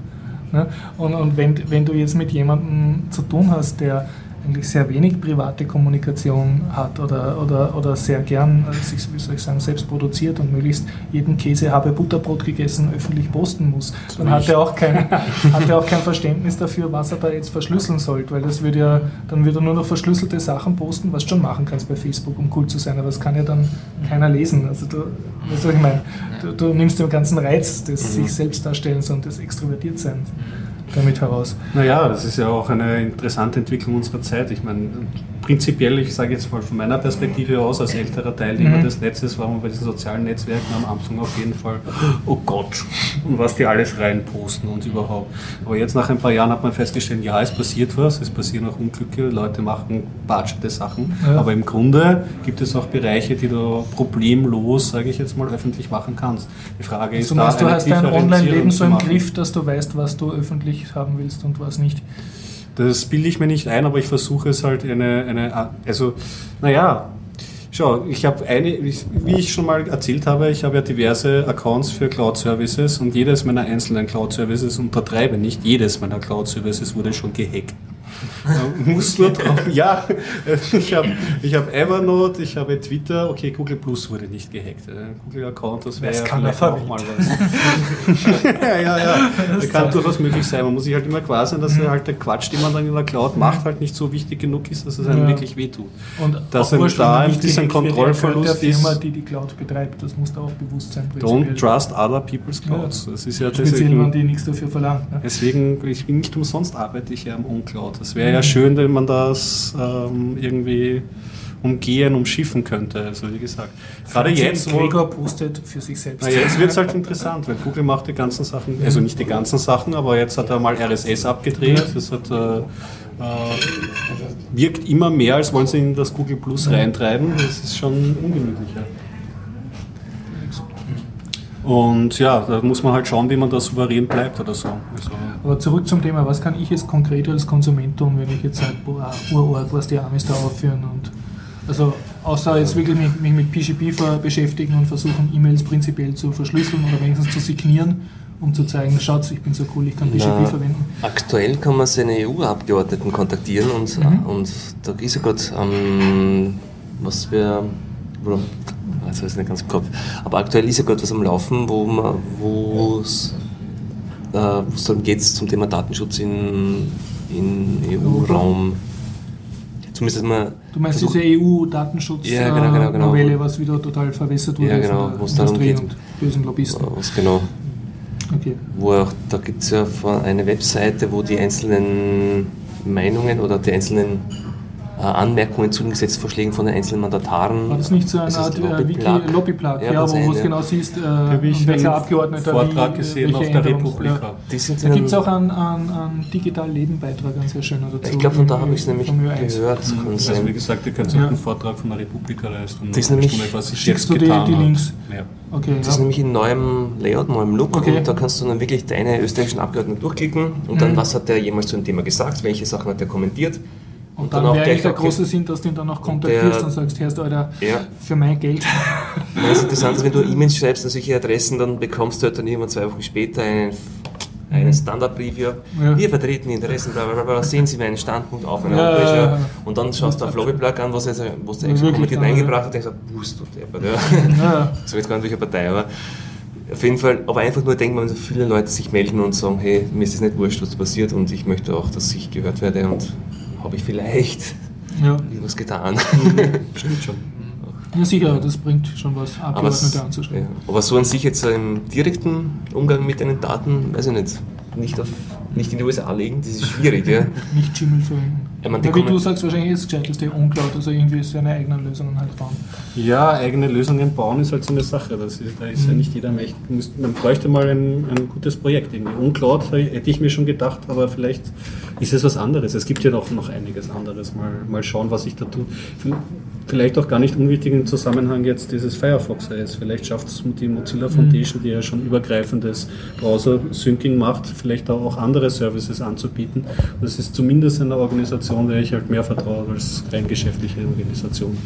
Ne? Und, und wenn, wenn du jetzt mit jemandem zu tun hast, der eigentlich sehr wenig private Kommunikation hat oder, oder, oder sehr gern, äh, sich, wie soll ich sagen, selbst produziert und möglichst jeden Käse habe Butterbrot gegessen öffentlich posten muss, dann hat er, auch kein, hat er auch kein Verständnis dafür, was er da jetzt verschlüsseln sollte, weil das würde ja, dann würde er nur noch verschlüsselte Sachen posten, was du schon machen kannst bei Facebook, um cool zu sein, aber das kann ja dann keiner lesen. Also du, weißt du, was ich meine? Du, du nimmst den ganzen Reiz des mhm. sich selbst darstellens und des Extrovertiertseins damit heraus. Naja, das ist ja auch eine interessante Entwicklung unserer Zeit. Ich meine, prinzipiell, ich sage jetzt mal von meiner Perspektive aus, als älterer Teilnehmer mhm. des Netzes, war man bei diesen sozialen Netzwerken am Anfang auf jeden Fall, oh Gott, und was die alles reinposten und überhaupt. Aber jetzt nach ein paar Jahren hat man festgestellt, ja, es passiert was, es passieren auch Unglücke, Leute machen batschete Sachen, ja. aber im Grunde gibt es auch Bereiche, die du problemlos, sage ich jetzt mal, öffentlich machen kannst. Die Frage ist, du meinst, da du hast dein Online-Leben so im Griff, dass du weißt, was du öffentlich haben willst und was nicht? Das bilde ich mir nicht ein, aber ich versuche es halt eine, eine also, naja, Schau, ich habe eine, wie ich schon mal erzählt habe, ich habe ja diverse Accounts für Cloud-Services und jedes meiner einzelnen Cloud-Services, untertreibe nicht, jedes meiner Cloud-Services wurde schon gehackt. Muss nur drauf. Ja, ich habe ich hab Evernote, ich habe Twitter, okay, Google Plus wurde nicht gehackt. Google-Account, das wäre ja vielleicht auch mal was. ja, ja, ja. Das kann durchaus möglich sein. Man muss sich halt immer klar sein, dass mhm. halt der Quatsch, den man dann in der Cloud macht, halt nicht so wichtig genug ist, dass es einem ja. wirklich wehtut. Und dass einem da ein bisschen Kontrollverlust der Firma, die die Cloud betreibt, das muss da auch bewusst sein. Don't trust other people's clouds. Ja. Das ist ja Speziell, deswegen, wenn die nichts dafür verlangt. Ne? Deswegen, ich bin nicht umsonst arbeite ich ja am OnCloud. Das wäre ja schön, wenn man das ähm, irgendwie umgehen, umschiffen könnte. Also wie gesagt, gerade jetzt, wo Gregor postet für sich selbst. Na, jetzt wird es halt interessant, weil Google macht die ganzen Sachen, also nicht die ganzen Sachen, aber jetzt hat er mal RSS abgedreht. Das hat, äh, äh, wirkt immer mehr, als wollen sie in das Google Plus reintreiben. Das ist schon ungemütlicher. Und ja, da muss man halt schauen, wie man da souverän bleibt oder so. Also Aber zurück zum Thema, was kann ich jetzt konkret als Konsument tun, wenn ich jetzt sage, boah, Urort, was die Amis da aufführen und also außer jetzt wirklich mich, mich mit PGP beschäftigen und versuchen, E-Mails prinzipiell zu verschlüsseln oder wenigstens zu signieren, um zu zeigen, schaut, ich bin so cool, ich kann PGP Na, verwenden. Aktuell kann man seine EU-Abgeordneten kontaktieren und, mhm. und da ist ja gerade, ähm, was wir, also ist nicht ganz im Kopf. Aber aktuell ist ja gerade was am Laufen, wo man, wo es äh, darum geht zum Thema Datenschutz in, in EU-Raum. Zumindest mal. Du meinst diese EU-Datenschutz-Novelle, ja, genau, genau, genau. Novelle, was wieder total verwässert wurde ja, genau, von der Industrie geht, und bösen Lobbyisten. Was genau. Okay. Wo auch, da gibt es ja eine Webseite, wo die einzelnen Meinungen oder die einzelnen Anmerkungen zu den Gesetzesvorschlägen von den einzelnen Mandataren. War das nicht so eine Art Lobbyplug, Lobbyplug ja, ja, wo du es genau siehst, äh, welcher Abgeordneter Vortrag wie, gesehen auf der Republika. Ja. da gibt es auch einen, einen, einen Digital Leben Beitrag, ein sehr schöner dazu. Ich glaube, von da habe ich es nämlich gehört. Mhm. Also wie gesagt, ihr könnt ja. einen Vortrag von der Republika leisten. Das ist nämlich, was ich schickst du die, die Links? Ja. Okay, das ist nämlich in neuem Layout, neuem Look okay. und da kannst du dann wirklich deine österreichischen Abgeordneten durchklicken und mhm. dann, was hat der jemals zu dem Thema gesagt, welche Sachen hat er kommentiert und, dann, dann wäre eigentlich der große Sinn, dass du ihn dann auch kontaktierst der, und sagst, Herr Alter, ja. für mein Geld. Das Interessante ist, wenn du E-Mails schreibst an solche Adressen, dann bekommst du halt dann irgendwann zwei Wochen später einen, einen mhm. Standardbrief, ja, ja. wir vertreten Interessen, bla, bla, bla, sehen Sie meinen Standpunkt auf meiner ja, Homepage. Ja. Und dann schaust du auf Lobbyplug an, was er, was er kommentiert eingebracht hat, und denkst, wusst du, der, ja. So jetzt gar nicht welche Partei, aber auf jeden Fall, aber einfach nur denken, wenn so viele Leute sich melden und sagen, hey, mir ist es nicht wurscht, was passiert und ich möchte auch, dass ich gehört werde und habe ich vielleicht ja. was getan. Stimmt schon. Ja, sicher, das bringt schon was, Abgeordnete anzuschreiben. Ja. Aber so an sich jetzt im direkten Umgang mit deinen Daten, weiß ich nicht, nicht, auf, nicht in die USA legen, das ist schwierig. ja. Nicht Gmail verwenden. Ich meine, die Ja, wie du sagst, wahrscheinlich ist dass die Uncloud also irgendwie seine eigenen Lösungen halt bauen. Ja, eigene Lösungen bauen ist halt so eine Sache. Das ist, da ist ja nicht jeder mächtig. Man bräuchte mal ein, ein gutes Projekt. Irgendwie. Uncloud hätte ich mir schon gedacht, aber vielleicht ist es was anderes. Es gibt ja noch, noch einiges anderes. Mal, mal schauen, was ich da tue. Vielleicht auch gar nicht unwichtig im Zusammenhang jetzt dieses Firefox OS. Vielleicht schafft es die Mozilla Foundation, die ja schon übergreifendes Browser-Syncing macht, vielleicht auch andere Services anzubieten. Das ist zumindest eine Organisation, der ich halt mehr vertraue als rein geschäftliche Organisation.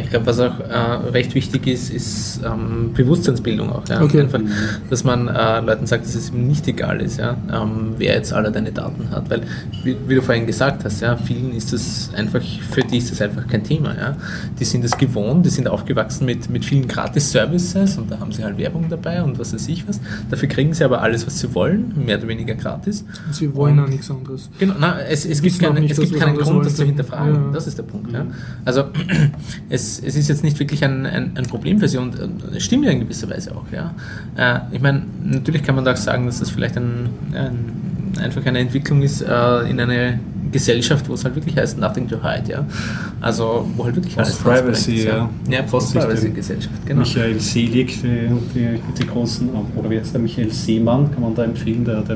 Ich glaube, was auch äh, recht wichtig ist, ist ähm, Bewusstseinsbildung auch. Ja? Okay. Einfach, dass man äh, Leuten sagt, dass es ihm nicht egal ist, ja? ähm, wer jetzt alle deine Daten hat. Weil, wie, wie du vorhin gesagt hast, ja, vielen ist das einfach, für die ist das einfach kein Thema. Ja? Die sind es gewohnt, die sind aufgewachsen mit, mit vielen Gratis-Services und da haben sie halt Werbung dabei und was weiß ich was. Dafür kriegen sie aber alles, was sie wollen, mehr oder weniger gratis. Und sie wollen auch nichts anderes. Genau, na, es, es gibt, wissen auch keine, nicht, es gibt keinen Grund, das zu hinterfragen. Ja. Das ist der Punkt. Ja. Also es, es ist jetzt nicht wirklich ein, ein, ein Problem für sie und äh, es stimmt ja in gewisser Weise auch. Ja. Äh, ich meine, natürlich kann man da auch sagen, dass das vielleicht ein, ein, einfach eine Entwicklung ist äh, in eine Gesellschaft, wo es halt wirklich heißt, nothing to hide. Ja. Also wo halt wirklich alles Post-Privacy, transparent ist, ja. Ja, Post-Privacy-Gesellschaft, genau. Michael Selig, die, die, die großen, oder wie heißt der, Michael Seemann, kann man da empfehlen, der hat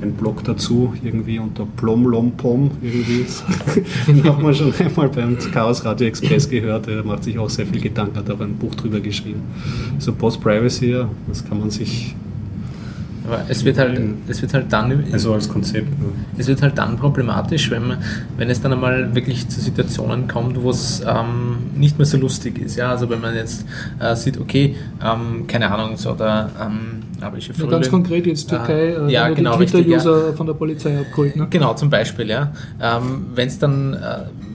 einen Blog dazu, irgendwie unter Plomlompom, irgendwie. Den hat man schon einmal beim Chaos Radio Express gehört, der macht sich auch sehr viel Gedanken, hat auch ein Buch drüber geschrieben. So Post-Privacy, das kann man sich, Aber es wird halt, es wird halt dann also als Konzept, ja. Es wird halt dann problematisch, wenn, man, wenn es dann einmal wirklich zu Situationen kommt, wo es ähm, nicht mehr so lustig ist. Ja? Also wenn man jetzt äh, sieht, okay, ähm, keine Ahnung, so der ähm, arabische Ja, Frühling. ganz konkret jetzt Türkei, Äh, äh, ja, genau, die richtig, ja. Twitter-User von der Polizei abgeholt. Ne? Genau, zum Beispiel, ja. Ähm, Wenn es dann, äh,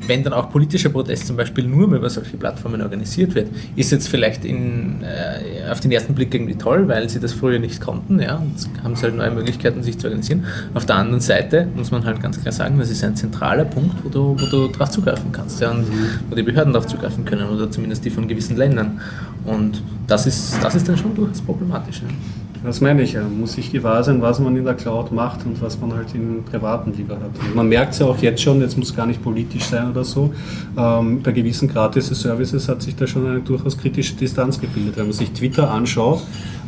wenn dann auch politischer Protest zum Beispiel nur über solche Plattformen organisiert wird, ist jetzt vielleicht in, äh, auf den ersten Blick irgendwie toll, weil sie das früher nicht konnten, ja. Und Jetzt haben sie halt neue Möglichkeiten, sich zu organisieren. Auf der anderen Seite muss man halt ganz klar sagen, das ist ein zentraler Punkt, wo du, wo du drauf zugreifen kannst, ja, und wo die Behörden darauf zugreifen können oder zumindest die von gewissen Ländern. Und das ist, das ist dann schon durchaus problematisch. Ja. Das meine ich ja. Muss sich gewahr sein, was man in der Cloud macht und was man halt im Privaten lieber hat. Und man merkt es ja auch jetzt schon, jetzt muss gar nicht politisch sein oder so. Ähm, bei gewissen Gratis-Services hat sich da schon eine durchaus kritische Distanz gebildet. Wenn man sich Twitter anschaut,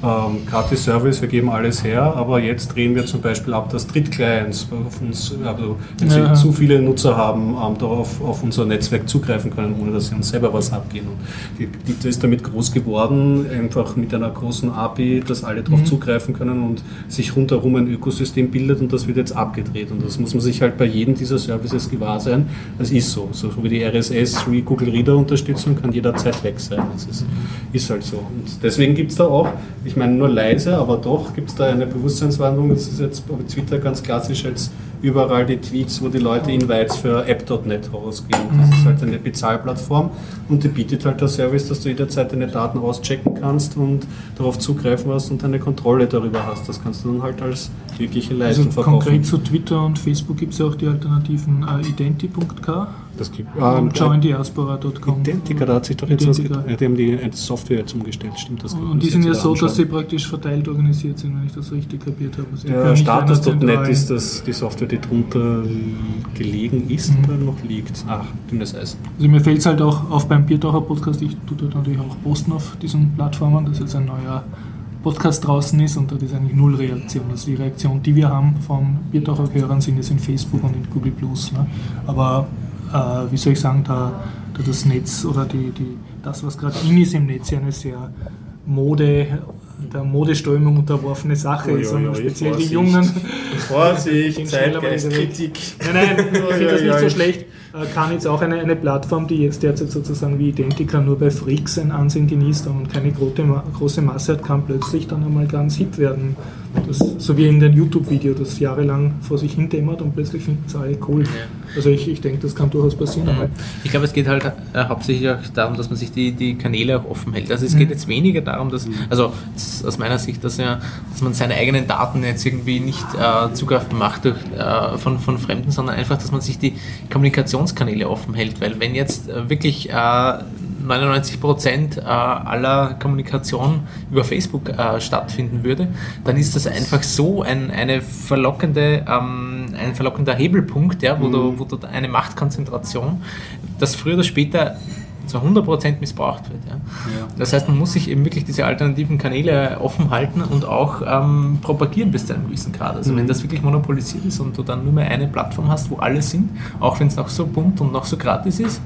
ähm, Gratis-Service, wir geben alles her, aber jetzt drehen wir zum Beispiel ab, dass Drittclients auf uns, also wenn sie Ja. zu viele Nutzer haben, ähm, darauf auf unser Netzwerk zugreifen können, ohne dass sie uns selber was abgehen. Und die, die ist damit groß geworden, einfach mit einer großen API, dass alle darauf zugreifen können und sich rundherum ein Ökosystem bildet und das wird jetzt abgedreht. Und das muss man sich halt bei jedem dieser Services gewahr sein. Das ist so. So wie die RSS, wie Google Reader Unterstützung kann jederzeit weg sein. Das ist, ist halt so. Und deswegen gibt es da auch, ich meine nur leise, aber doch gibt es da eine Bewusstseinswandlung. Das ist jetzt bei Twitter ganz klassisch als überall die Tweets, wo die Leute Invites für app.net rausgeben. Das ist halt eine Bezahlplattform und die bietet halt das Service, dass du jederzeit deine Daten auschecken kannst und darauf zugreifen hast und eine Kontrolle darüber hast. Das kannst du dann halt als wirkliche Leistung Also verkaufen. konkret zu Twitter und Facebook gibt es ja auch die Alternativen äh, identi.k das gibt, ah, und joindiaspora.com. Identica, da hat sich doch jetzt was Identica. Ja, die haben die Software jetzt umgestellt, stimmt das? Und die sind ja so, dass sie praktisch verteilt organisiert sind, wenn ich das richtig kapiert habe. Also Ja, Status.net ist das, die Software, die drunter gelegen ist Mhm. oder noch liegt. Ach, dünnes Eis. Also mir fällt es halt auch auf beim Biertaucher Podcast, ich tue dort natürlich auch posten auf diesen Plattformen, dass jetzt ein neuer Podcast draußen ist und dort ist eigentlich null Reaktion. Also die Reaktion, die wir haben von Biertaucher-Hörern sind jetzt in Facebook und in Google Plus. Ne? Aber äh, wie soll ich sagen, da, da das Netz oder die, die, das, was gerade in ist im Netz, ja eine sehr Mode, der Modeströmung unterworfene Sache ist ui, speziell die Vorsicht. Jungen Vorsicht, die. Zeitgeistkritik. Nein, nein, ich finde das nicht so schlecht. Äh, Kann jetzt auch eine, eine Plattform, die jetzt derzeit sozusagen wie Identica nur bei Freaks ein Ansehen genießt und keine große, große Masse hat, kann plötzlich dann einmal ganz hip werden. Das, so wie in dem YouTube-Video, das jahrelang vor sich hin dämmert und plötzlich finden es alle cool. Also ich, ich denke, das kann durchaus passieren. einmal. Ich glaube, es geht halt äh, hauptsächlich auch darum, dass man sich die, die Kanäle auch offen hält. Also es geht jetzt weniger darum, dass, also das ist aus meiner Sicht, dass, ja, dass man seine eigenen Daten jetzt irgendwie nicht äh, zugreifen macht durch, äh, von, von Fremden, sondern einfach, dass man sich die Kommunikationskanäle offen hält. Weil wenn jetzt äh, wirklich äh, 99 Prozent äh, aller Kommunikation über Facebook äh, stattfinden würde, dann ist das einfach so ein, eine verlockende, ähm, ein verlockender Hebelpunkt, ja, wo, mhm. du, wo du eine Machtkonzentration, das früher oder später zu 100% missbraucht wird. Ja. Ja. Das heißt, man muss sich eben wirklich diese alternativen Kanäle offen halten und auch ähm, propagieren bis zu einem gewissen Grad. Also mhm. wenn das wirklich monopolisiert ist und du dann nur mehr eine Plattform hast, wo alle sind, auch wenn es noch so bunt und noch so gratis ist,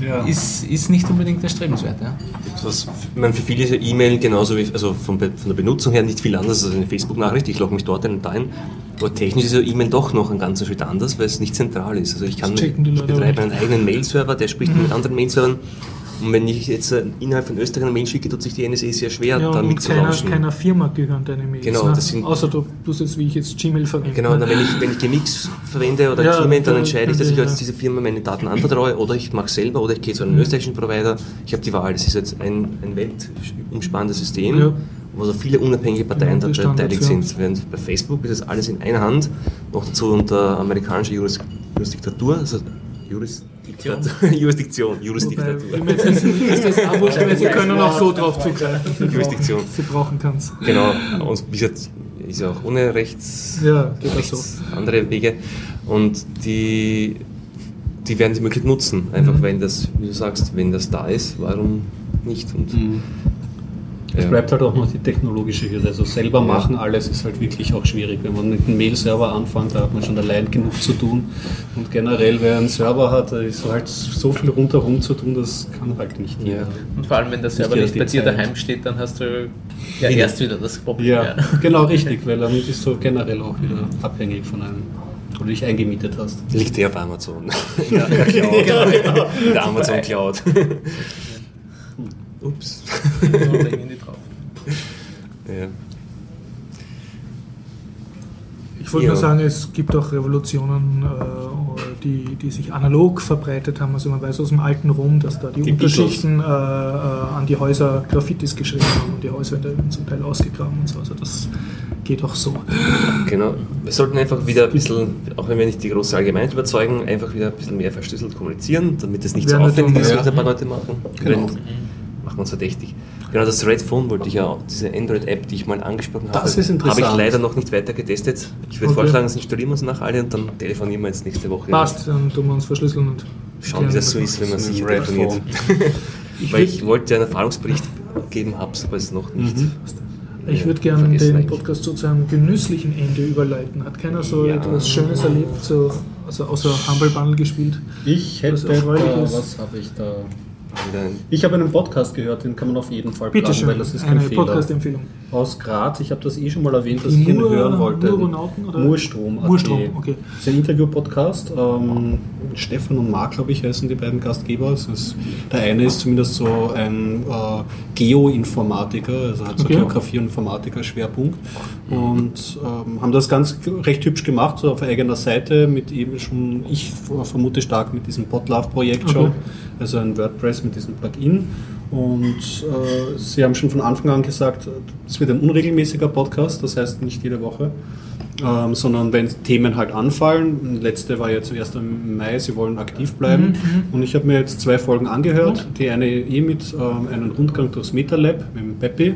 ja. ist, ist nicht unbedingt erstrebenswert. Ja. Was, man, für viele ist ja E-Mail genauso wie, also von, von, der Benutzung her nicht viel anders als eine Facebook-Nachricht. Ich logge mich dort ein und dahin. Aber technisch ist ja E-Mail doch noch ein ganzer Schritt anders, weil es nicht zentral ist. Also ich kann, ich betreibe einen eigenen Mail-Server, der spricht mhm. mit anderen Mail-Servern und wenn ich jetzt äh, innerhalb von Österreich eine Mail schicke, tut sich die NSA sehr schwer, ja, damit zu keiner, keiner Firma gehören deine Mails. Genau, ne? das sind, Außer du tust jetzt, wie ich jetzt Gmail verwende. Genau, dann, wenn ich, wenn ich Gmix verwende oder ja, Gmail, dann entscheide ich, dass ich jetzt dieser Firma meine Daten anvertraue oder ich mache es selber oder ich gehe zu einem mhm. österreichischen Provider. Ich habe die Wahl. Das ist jetzt ein, ein weltumspannendes System. Ja wo so viele unabhängige Parteien da beteiligt sind. Während bei Facebook ist das alles in einer Hand, noch dazu unter amerikanischer Jurisdiktatur, also Jurisdiktion. Jurisdiktion. Jurisdiktatur. Wobei, ist das Sie können auch so drauf zugreifen. Jurisdiktion. Sie brauchen kann's. Genau. Und bis jetzt ist ja auch ohne Rechts, ja, rechts so. andere Wege. Und die, die werden die Möglichkeit nutzen. Einfach mhm. wenn das, wie du sagst, wenn das da ist, warum nicht? Und mhm. Es ja. bleibt halt auch noch die technologische Hürde. Also selber machen alles ist halt wirklich auch schwierig. Wenn man mit einem Mail-Server anfängt, da hat man schon allein genug zu tun. Und generell, wer einen Server hat, da ist halt so viel rundherum zu tun, das kann halt nicht jeder. Ja. Und vor allem, wenn der Server nicht, nicht bei dir daheim steht, dann hast du ja erst wieder das Problem. Ja, genau richtig, weil dann bist du generell auch wieder abhängig von einem wo du dich eingemietet hast. Liegt der auf Amazon. ja, der Cloud. genau. Der Amazon Cloud. Ups. Ja. Ich wollte ja. nur sagen, es gibt auch Revolutionen, äh, die, die sich analog verbreitet haben. Also man weiß aus dem alten Rom, dass da die, die Unterschichten äh, äh, an die Häuser Graffitis geschrieben haben und die Häuser werden zum Teil ausgegraben und so. Also das geht auch so. Genau. Wir sollten einfach wieder ein bisschen, auch wenn wir nicht die große Allgemeinheit überzeugen, einfach wieder ein bisschen mehr verschlüsselt kommunizieren, damit es nicht so aufwendig ist, was ein paar Leute machen. Genau. Wenn, machen uns verdächtig. Genau, das Red Phone wollte ich ja, diese Android-App, die ich mal angesprochen das habe, ist interessant. habe ich leider noch nicht weiter getestet. Ich würde okay. vorschlagen, das installieren wir uns nach alle und dann telefonieren wir jetzt nächste Woche. Passt, dann tun wir uns verschlüsseln und schauen, wie das so ist, wenn man sich telefoniert. ich Weil ich wollte einen Erfahrungsbericht geben, habe es aber es noch nicht. Mhm. Ich würde gerne den Podcast zu einem genüsslichen Ende überleiten. Hat keiner so ja. etwas Schönes erlebt, so, also außer Humble Bundle gespielt? Ich hätte, was, was habe ich da? Ich habe einen Podcast gehört, den kann man auf jeden Fall Bitte schön, weil das ist kein eine Podcast-Empfehlung. Aus Graz, ich habe das eh schon mal erwähnt, dass ich ihn hören wollte. Oder? Murstrom. Murstrom, okay. Das ist ein Interview-Podcast. Ähm, Stefan und Marc, glaube ich, heißen die beiden Gastgeber. Ist, der eine ist zumindest so ein äh, Geoinformatiker, also hat so okay. Geografie und Informatiker-Schwerpunkt. Und ähm, haben das ganz recht hübsch gemacht, so auf eigener Seite, mit eben schon, ich vermute stark mit diesem Potlove-Projekt okay. schon also ein WordPress mit diesem Plugin. Und äh, sie haben schon von Anfang an gesagt, es wird ein unregelmäßiger Podcast, das heißt nicht jede Woche, ähm, sondern wenn Themen halt anfallen. Letzte war ja zuerst im Mai, sie wollen aktiv bleiben. Mhm. mhm. Und ich habe mir jetzt zwei Folgen angehört. Die eine eh mit ähm, einem Rundgang durchs MetaLab mit dem Peppi.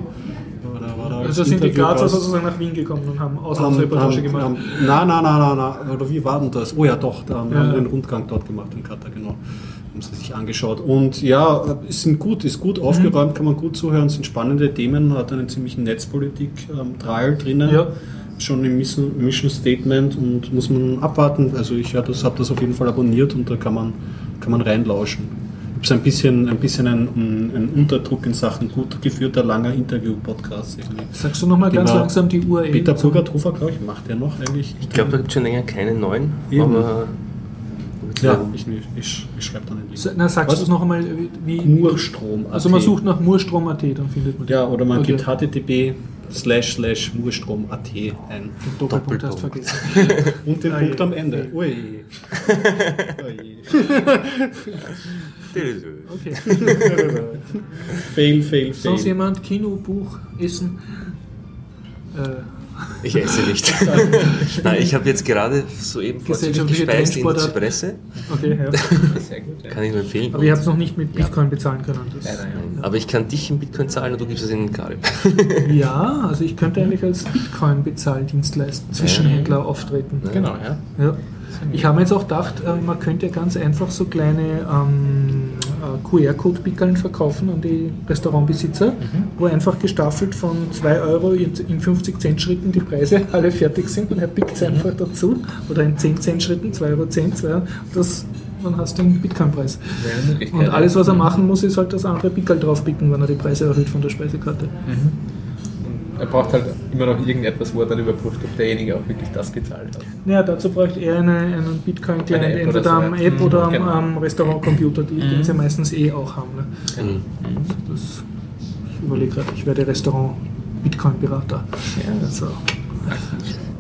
Also sind die Grazer sozusagen nach Wien gekommen und haben Auslandsreportage gemacht? Haben, nein, nein, nein, nein, nein. Oder wie war denn das? Oh ja, doch, da haben wir einen Rundgang dort gemacht in Katar, genau haben sie sich angeschaut. Und ja, es sind gut, ist gut aufgeräumt, kann man gut zuhören, sind spannende Themen, hat einen ziemlichen Netzpolitik-Trial drinnen. Ja. Schon im Mission Statement und muss man abwarten. Also ich ja, das, habe das auf jeden Fall abonniert und da kann man, kann man reinlauschen. Ich habe ein bisschen, ein bisschen einen, einen Unterdruck in Sachen gut geführter, langer Interview-Podcast. Sagst du nochmal ganz langsam die URL? Peter Burgerthofer, glaube ich, macht der noch eigentlich. Ich glaube, da gibt es schon länger keine neuen, Eben. aber ja, ich, ich, ich schreibe dann den Link. Na, sagst du es noch einmal? Wie, Murstrom. Also man sucht nach Murstrom.at, dann findet man. Ja, oder man okay. gibt http slash slash Murstrom.at ein. Den Doppelpunkt hast vergessen. Und den ah, Punkt am Ende. Ui. Ui. okay. fail, fail, fail. Sonst jemand? Kino, Buch, Essen? Äh, Ich esse nicht. Nein, ich habe jetzt gerade soeben vorzüglich gespeist in. Zypresse. Okay, ja. Sehr gut. Ja. Kann ich nur empfehlen. Aber ihr habt es noch nicht mit Bitcoin bezahlen können. Das Leider, ja. Aber ich kann dich in Bitcoin zahlen und du gibst es in Karim. Ja, also ich könnte eigentlich als Bitcoin-Bezahldienstleister, Zwischenhändler auftreten. Genau, ja. Ja. Ich habe mir jetzt auch gedacht, äh, man könnte ganz einfach so kleine ähm, äh, QR-Code-Pickeln verkaufen an die Restaurantbesitzer, wo einfach gestaffelt von 2 Euro in in 50 Cent Schritten die Preise alle fertig sind und er pickt es einfach dazu. Oder in 10 Cent Schritten, 2 Euro 10, 2 Euro. Das, dann hast du den Bitcoin-Preis. Und alles, was er machen muss, ist halt das andere Pickel draufpicken, wenn er die Preise erhöht von der Speisekarte. Er braucht halt immer noch irgendetwas, wo er dann überprüft, ob derjenige auch wirklich das gezahlt hat. Ja, dazu bräuchte er eine, einen Bitcoin-Client, Eine entweder oder so, am ja. App Mhm, oder am, genau. am Restaurantcomputer, die, den Mhm. sie meistens eh auch haben. Ne? Mhm. Das, ich überlege gerade, ich werde Restaurant-Bitcoin-Berater. Ja. Also,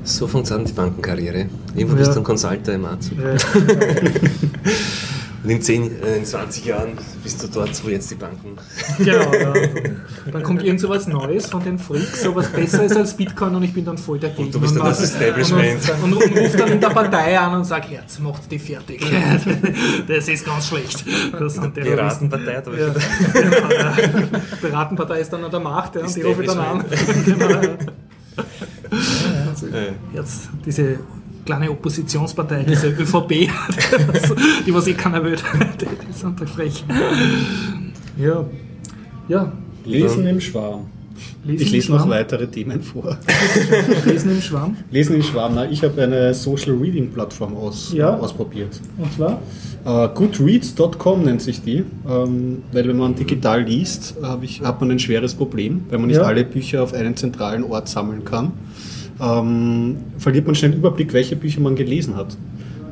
So funktioniert die Bankenkarriere. Irgendwo Ja. bist du ein Consulter im Anzug. äh, Und in, 10, äh, in 20 Jahren bist du dort, wo jetzt die Banken. genau, ja. Dann kommt irgend so was Neues von den Freaks, so was besser ist als Bitcoin und ich bin dann voll dagegen. Und du bist dann das Establishment. Und, und, und ruft dann in der Partei an und sagt, jetzt macht die fertig. Das ist ganz schlecht. Das sind Terroristen. Piratenpartei aber Ja, ja. Piratenpartei ist dann an der Macht, ja, und die rufe ich dann an. genau, ja. also, jetzt diese kleine Oppositionspartei, diese ÖVP, die was eh keiner will, die sind da frech. Ja, ja. Lesen im Schwarm. Lesen Ich lese noch weitere Themen vor. Lesen im Schwarm. Lesen im Schwarm. Na, ich habe eine Social Reading Plattform aus, Ja. ausprobiert. Und zwar? Äh, Goodreads.com nennt sich die, ähm, weil wenn man digital liest, hab ich, hat man ein schweres Problem, weil man nicht Ja. alle Bücher auf einen zentralen Ort sammeln kann. Ähm, verliert man schnell den Überblick, welche Bücher man gelesen hat.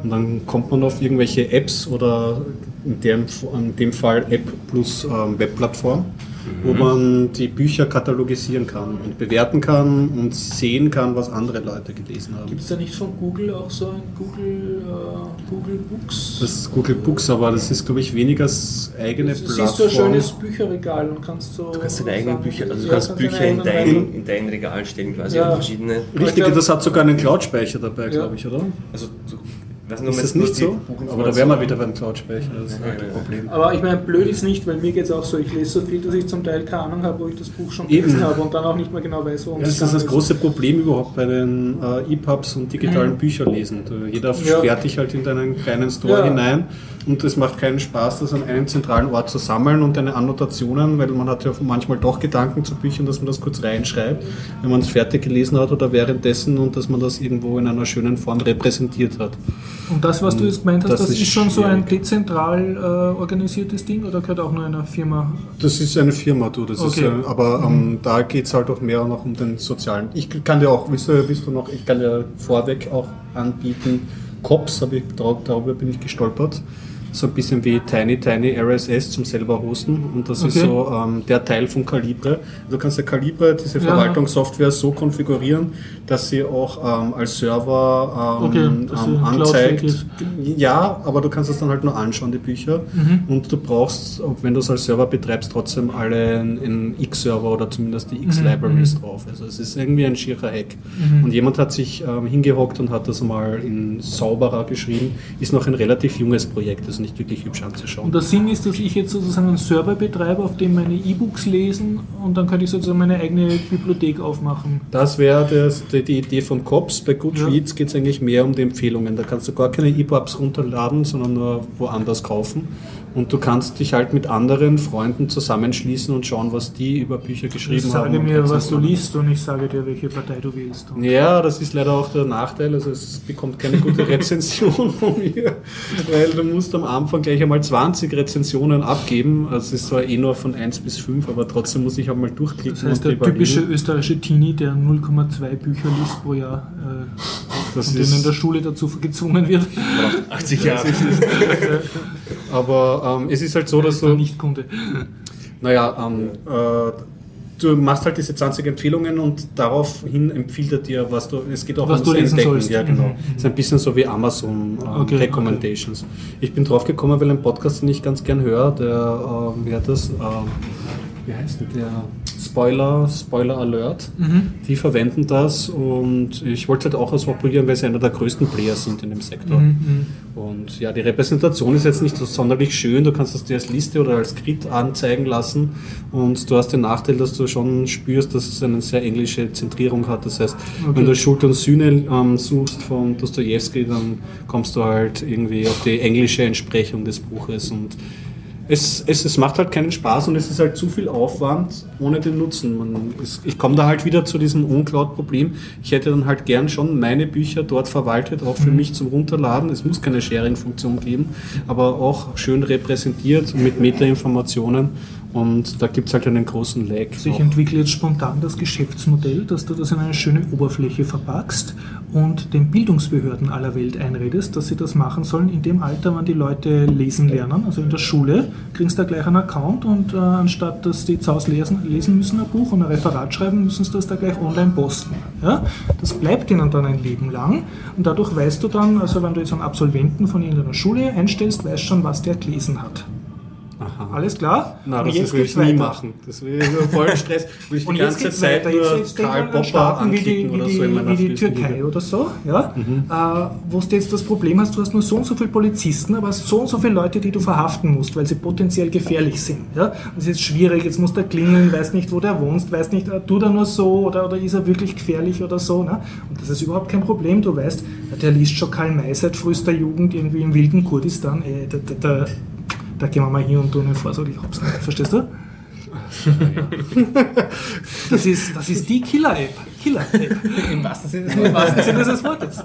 Und dann kommt man auf irgendwelche Apps oder in dem, in dem Fall App plus ähm, Webplattform, wo man die Bücher katalogisieren kann und bewerten kann und sehen kann, was andere Leute gelesen haben. Gibt es da nicht von Google auch so ein Google, äh, Google Books? Das ist Google Books, aber das ist, glaube ich, weniger das eigene Du Plattform. siehst so ein schönes Bücherregal und kannst so. Du kannst deine eigenen Bücher, also du Ja, kannst kannst Bücher deine in dein, in dein Regal stellen, quasi Ja. verschiedene. Richtig, das hat sogar einen Cloud-Speicher dabei, glaube ich, oder? Also, du, weiß nicht, Ist das nicht so? Aber da wären wir wieder beim Cloud-Speicher. Das ist halt ein Problem. Aber ich meine, blöd ist nicht, weil mir geht es auch so, ich lese so viel, dass ich zum Teil keine Ahnung habe, wo ich das Buch schon Eben. gelesen habe und dann auch nicht mehr genau weiß, worum Das es ist das gegangen große Problem überhaupt bei den äh, EPUBs und digitalen Bücherlesen. Du- Jeder Ja. sperrt dich halt in deinen kleinen Store Ja. hinein und es macht keinen Spaß, das an einem zentralen Ort zu sammeln und deine Annotationen, weil man hat ja manchmal doch Gedanken zu Büchern, dass man das kurz reinschreibt, wenn man es fertig gelesen hat oder währenddessen und dass man das irgendwo in einer schönen Form repräsentiert hat. Und das, was du jetzt gemeint hast, Das das, ist ist schon so ein dezentral äh, organisiertes Ding oder gehört auch nur einer Firma? Das ist eine Firma, du. Das Okay. ist, aber ähm, da geht es halt auch mehr noch um den sozialen. Ich kann dir auch, willst du, willst du noch, ich kann dir vorweg auch anbieten, Cops, ich, dar- darüber bin ich gestolpert. So ein bisschen wie Tiny Tiny RSS zum selber hosten. Und das ist Okay. so ähm, der Teil von Calibre. Du kannst ja Calibre, diese. Verwaltungssoftware, so konfigurieren, dass sie auch ähm, als Server ähm, Okay, ähm, anzeigt. ist. Ja, aber du kannst es dann halt nur anschauen, die Bücher. Mhm. Und du brauchst, auch wenn du es als Server betreibst, trotzdem alle in, in X-Server oder zumindest die Mhm, X-Libraries drauf. Also es ist irgendwie ein schierer Hack. Und jemand hat sich ähm, hingehockt und hat das mal in sauberer geschrieben. Ist noch ein relativ junges Projekt, das ist nicht wirklich hübsch anzuschauen. Und der Sinn ist, dass ich jetzt sozusagen einen Server betreibe, auf dem meine E-Books lesen und dann könnte ich sozusagen meine eigene Bibliothek aufmachen. Das wäre die, die Idee von Cops. Bei Goodreads geht es eigentlich mehr um die Empfehlungen. Da kannst du gar keine EPUBs runterladen, sondern nur woanders kaufen. Und du kannst dich halt mit anderen Freunden zusammenschließen und schauen, was die über Bücher geschrieben Ich haben. sage mir, was du liest und ich sage dir, welche Partei du wählst. Und Ja, das ist leider auch der Nachteil. Also es bekommt keine gute Rezension von mir, weil du musst am Anfang gleich einmal 20 Rezensionen abgeben. Also es ist zwar eh nur von 1 bis 5, aber trotzdem muss ich auch mal durchklicken. Das heißt, der überlegen. typische österreichische Teenie, der 0,2 Bücher liest pro Jahr äh, und den in der Schule dazu gezwungen wird, 80 Jahre. Aber ähm, es ist halt so, dass du, Nicht-Kunde. naja, ähm, äh, du machst halt diese 20 Empfehlungen und daraufhin empfiehlt er dir, was du, es geht auch Was ums du lesen Entdecken. sollst. Ja, genau. Mhm. ist ein bisschen so wie Amazon ähm, Okay, Recommendations. Ich bin drauf gekommen, weil ein Podcast, den ich ganz gern höre, der, ähm, wie hat das, ähm, wie heißt der? Spoiler, Spoiler Alert. Die verwenden das und ich wollte halt auch ausprobieren, weil sie einer der größten Player sind in dem Sektor. Und ja, die Repräsentation ist jetzt nicht so sonderlich schön. Du kannst das dir als Liste oder als Grid anzeigen lassen und du hast den Nachteil, dass du schon spürst, dass es eine sehr englische Zentrierung hat. Das heißt, wenn du Schuld und Sühne ähm, suchst von Dostoevsky, dann kommst du halt irgendwie auf die englische Entsprechung des Buches und es, es, es macht halt keinen Spaß und es ist halt zu viel Aufwand ohne den Nutzen. Man, es, ich komme da halt wieder zu diesem Uncloud-Problem. Ich hätte dann halt gern schon meine Bücher dort verwaltet, auch für mich zum Runterladen. Es muss keine Sharing-Funktion geben, aber auch schön repräsentiert mit Meta-Informationen und da gibt es halt einen großen Lag. Also ich entwickle jetzt spontan das Geschäftsmodell, dass du das in eine schöne Oberfläche verpackst und den Bildungsbehörden aller Welt einredest, dass sie das machen sollen in dem Alter, wann die Leute lesen lernen, also in der Schule, kriegst du da gleich einen Account und äh, anstatt dass die zu Hause lesen, lesen müssen ein Buch und ein Referat schreiben, müssen sie das da gleich online posten. Ja? Das bleibt ihnen dann ein Leben lang und dadurch weißt du dann, also wenn du jetzt einen Absolventen von irgendeiner Schule einstellst, weißt schon, was der gelesen hat. Aha. Alles klar? Na, Und das jetzt will ich nie machen. Das will nur voll Stress. Will ich Und die ganze Zeit weiter. Nur jetzt Karl Popper wie die, anklicken wie oder die, so in meiner wie die. Türkei oder so, ja? Äh, wo du jetzt das Problem hast, du hast nur so und so viele Polizisten, aber hast so und so viele Leute, die du verhaften musst, weil sie potenziell gefährlich sind. Ja? Das ist jetzt schwierig, jetzt musst du klingeln, weißt nicht, wo der wohnst, weißt nicht, äh, tut er nur so oder, oder ist er wirklich gefährlich oder so. Ne? Und das ist überhaupt kein Problem. Du weißt, der liest schon Karl May seit frühester Jugend irgendwie im wilden Kurdistan. Ey, da, da, da, da gehen wir mal hin und tun ihn vor, so ich hab's nicht. Verstehst du? Das ist, das ist die Killer-App. Killer-App. Im wahrsten Sinne des Wortes.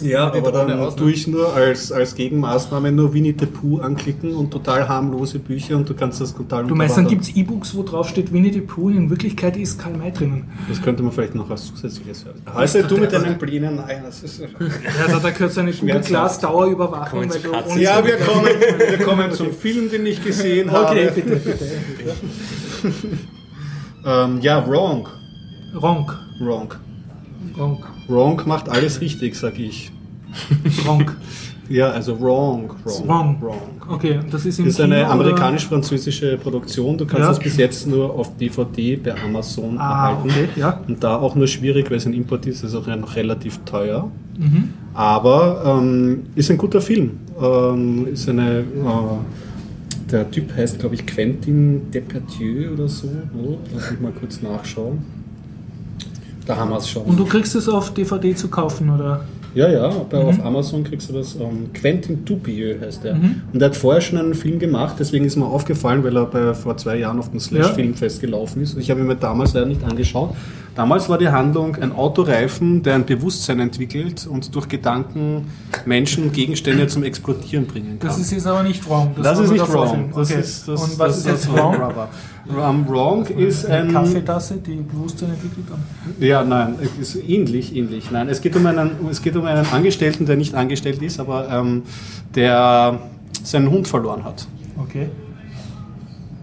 Ja, die aber dann ne? tue ich nur als, als Gegenmaßnahme nur Winnie the Pooh anklicken und total harmlose Bücher und du kannst das total Du meinst, dann gibt es E-Books, wo drauf steht Winnie the Pooh, in Wirklichkeit ist Karl May drinnen. Das könnte man vielleicht noch als zusätzliches Service. Also du mit deinen Plänen, nein, das ist... Ja, da, da gehört so eine Google Glass Dauerüberwachung, weil du Ja, wir kommen, wir kommen zum Film, den ich gesehen Okay, habe. bitte, bitte. Ähm, ja, Wrong. Ronk. Wrong. Ronk. Wrong macht alles richtig, sag ich. Ronk. Ja, also Wrong. Wrong. Wrong. Okay, und das ist ist eine amerikanisch-französische Produktion. Du kannst Ja. das bis jetzt nur auf DVD bei Amazon Ah, erhalten. okay, ja. Und da auch nur schwierig, weil es ein Import ist, ist auch noch relativ teuer. Mhm. Aber ähm, ist ein guter Film. Ähm, ist eine. Äh, der Typ heißt, glaube ich, Quentin Deperdieu oder so. Oh, lass mich mal kurz nachschauen. Da haben wir es schon. Und du kriegst es auf DVD zu kaufen, oder? Ja, ja, bei, Mhm. auf Amazon kriegst du das. Ähm, Quentin Dupieux heißt er. Mhm. Und er hat vorher schon einen Film gemacht, deswegen ist mir aufgefallen, weil er bei, vor zwei Jahren auf dem Slash Ja. Gelaufen ist. Ich habe ihn mir damals leider nicht angeschaut. Damals war die Handlung ein Autoreifen, der ein Bewusstsein entwickelt und durch Gedanken Menschen Gegenstände zum Explodieren bringen kann. Das ist jetzt aber nicht wrong. Das, war ist nicht der wrong. Das okay. ist, das, Und was das, ist jetzt das wrong? Um, wrong ist Eine ein. Kaffeetasse, die Bewusstsein entwickelt haben. Ja, nein, ist ähnlich, ähnlich. Nein, es geht um einen, es geht um einen Angestellten, der nicht angestellt ist, aber ähm, der seinen Hund verloren hat. Okay.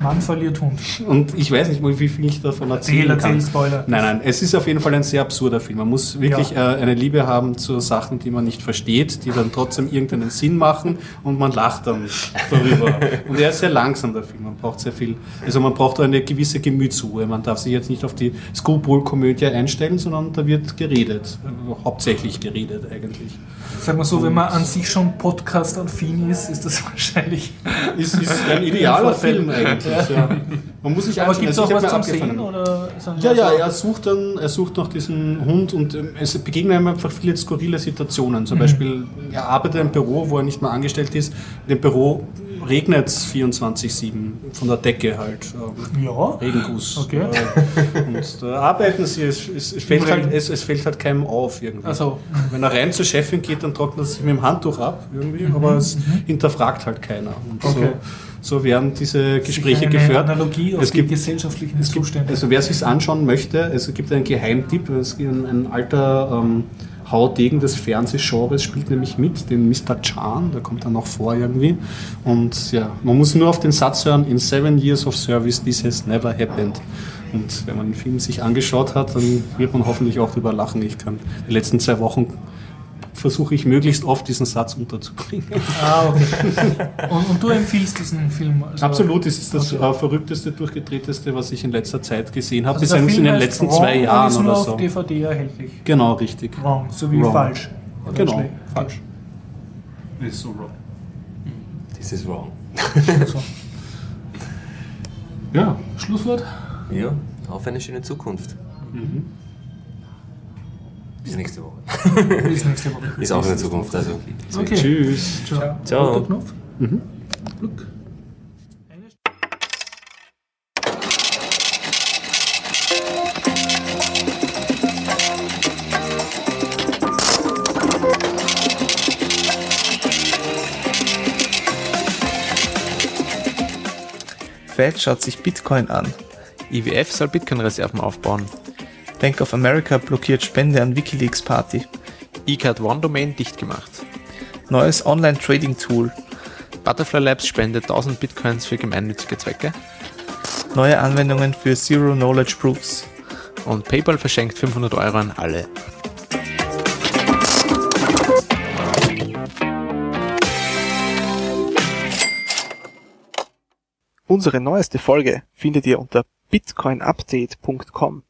Mann verliert Hund. Und ich weiß nicht mal, wie viel ich davon erzählen Erzähl, kann. erzähl, Spoiler. Nein, nein, es ist auf jeden Fall ein sehr absurder Film. Man muss wirklich Ja. äh, eine Liebe haben zu Sachen, die man nicht versteht, die dann trotzdem irgendeinen Sinn machen und man lacht dann darüber. und er ist sehr langsam, der Film. Man braucht sehr viel, also man braucht eine gewisse Gemütsruhe. Man darf sich jetzt nicht auf die Screwball-Komödie einstellen, sondern da wird geredet. Hauptsächlich geredet eigentlich. Sag mal so, wenn man an sich schon Podcast-affin ist, ist das wahrscheinlich. Ist, ist ein idealer. Film eigentlich. Ja. Man muss sich Aber gibt es Also auch was zum. Sehen? Oder Ja, ja, er sucht dann, er sucht nach diesem Hund und ähm, es begegnen ihm einfach viele skurrile Situationen. Mhm. Zum Beispiel, er arbeitet im Büro, wo er nicht mehr angestellt ist. In dem Büro regnet es 24-7 von der Decke halt. ähm, Ja. Regenguss. Okay. Äh, Und da arbeiten sie, es, es, es, fällt halt, Regen. es, es fällt halt keinem auf irgendwie. Ach so. Wenn er rein zur Chefin geht, dann trocknet er sich mit dem Handtuch ab irgendwie, aber es hinterfragt halt keiner. Und Mhm, Okay. so, so werden diese Gespräche eine geführt. Analogie auf es die gibt, gesellschaftlichen es gibt, Zustände. also wer sich anschauen möchte, es gibt einen Geheimtipp, es gibt ein, ein alter ähm, Haudegen des Fernsehgenres spielt nämlich mit, den Mr. Chan, der kommt dann noch vor irgendwie. Und ja, man muss nur auf den Satz hören, in seven years of service this has never happened. Und wenn man den Film sich angeschaut hat, dann wird man hoffentlich auch drüber lachen. Ich kann die letzten zwei Wochen versuche ich möglichst oft diesen Satz unterzubringen. Ah, okay. Und, und du empfiehlst diesen Film? Also Absolut, es ist das Okay. äh, verrückteste, durchgedrehteste, was ich in letzter Zeit gesehen habe, Also bis in den letzten Wrong zwei Jahren ist nur oder auf so. DVD erhältlich. Genau, richtig. Wrong, so wie Wrong. falsch. Oder Genau, schlecht. falsch. Ist so wrong. This is wrong. So. Ja, Schlusswort? Ja, auf eine schöne Zukunft. Bis nächste Woche. Bis nächste Woche. Ist auch eine Zukunft, also. Okay. tschüss. Ciao. Ciao. Roter Knopf. Glück. Fed schaut sich Bitcoin an. IWF soll Bitcoin-Reserven aufbauen. Bank of America blockiert Spende an Wikileaks Party. eCard One Domain dicht gemacht. Neues Online-Trading-Tool. Butterfly Labs spendet 1000 Bitcoins für gemeinnützige Zwecke. Neue Anwendungen für Zero Knowledge Proofs. Und PayPal verschenkt 500 Euro an alle. Unsere neueste Folge findet ihr unter bitcoinupdate.com.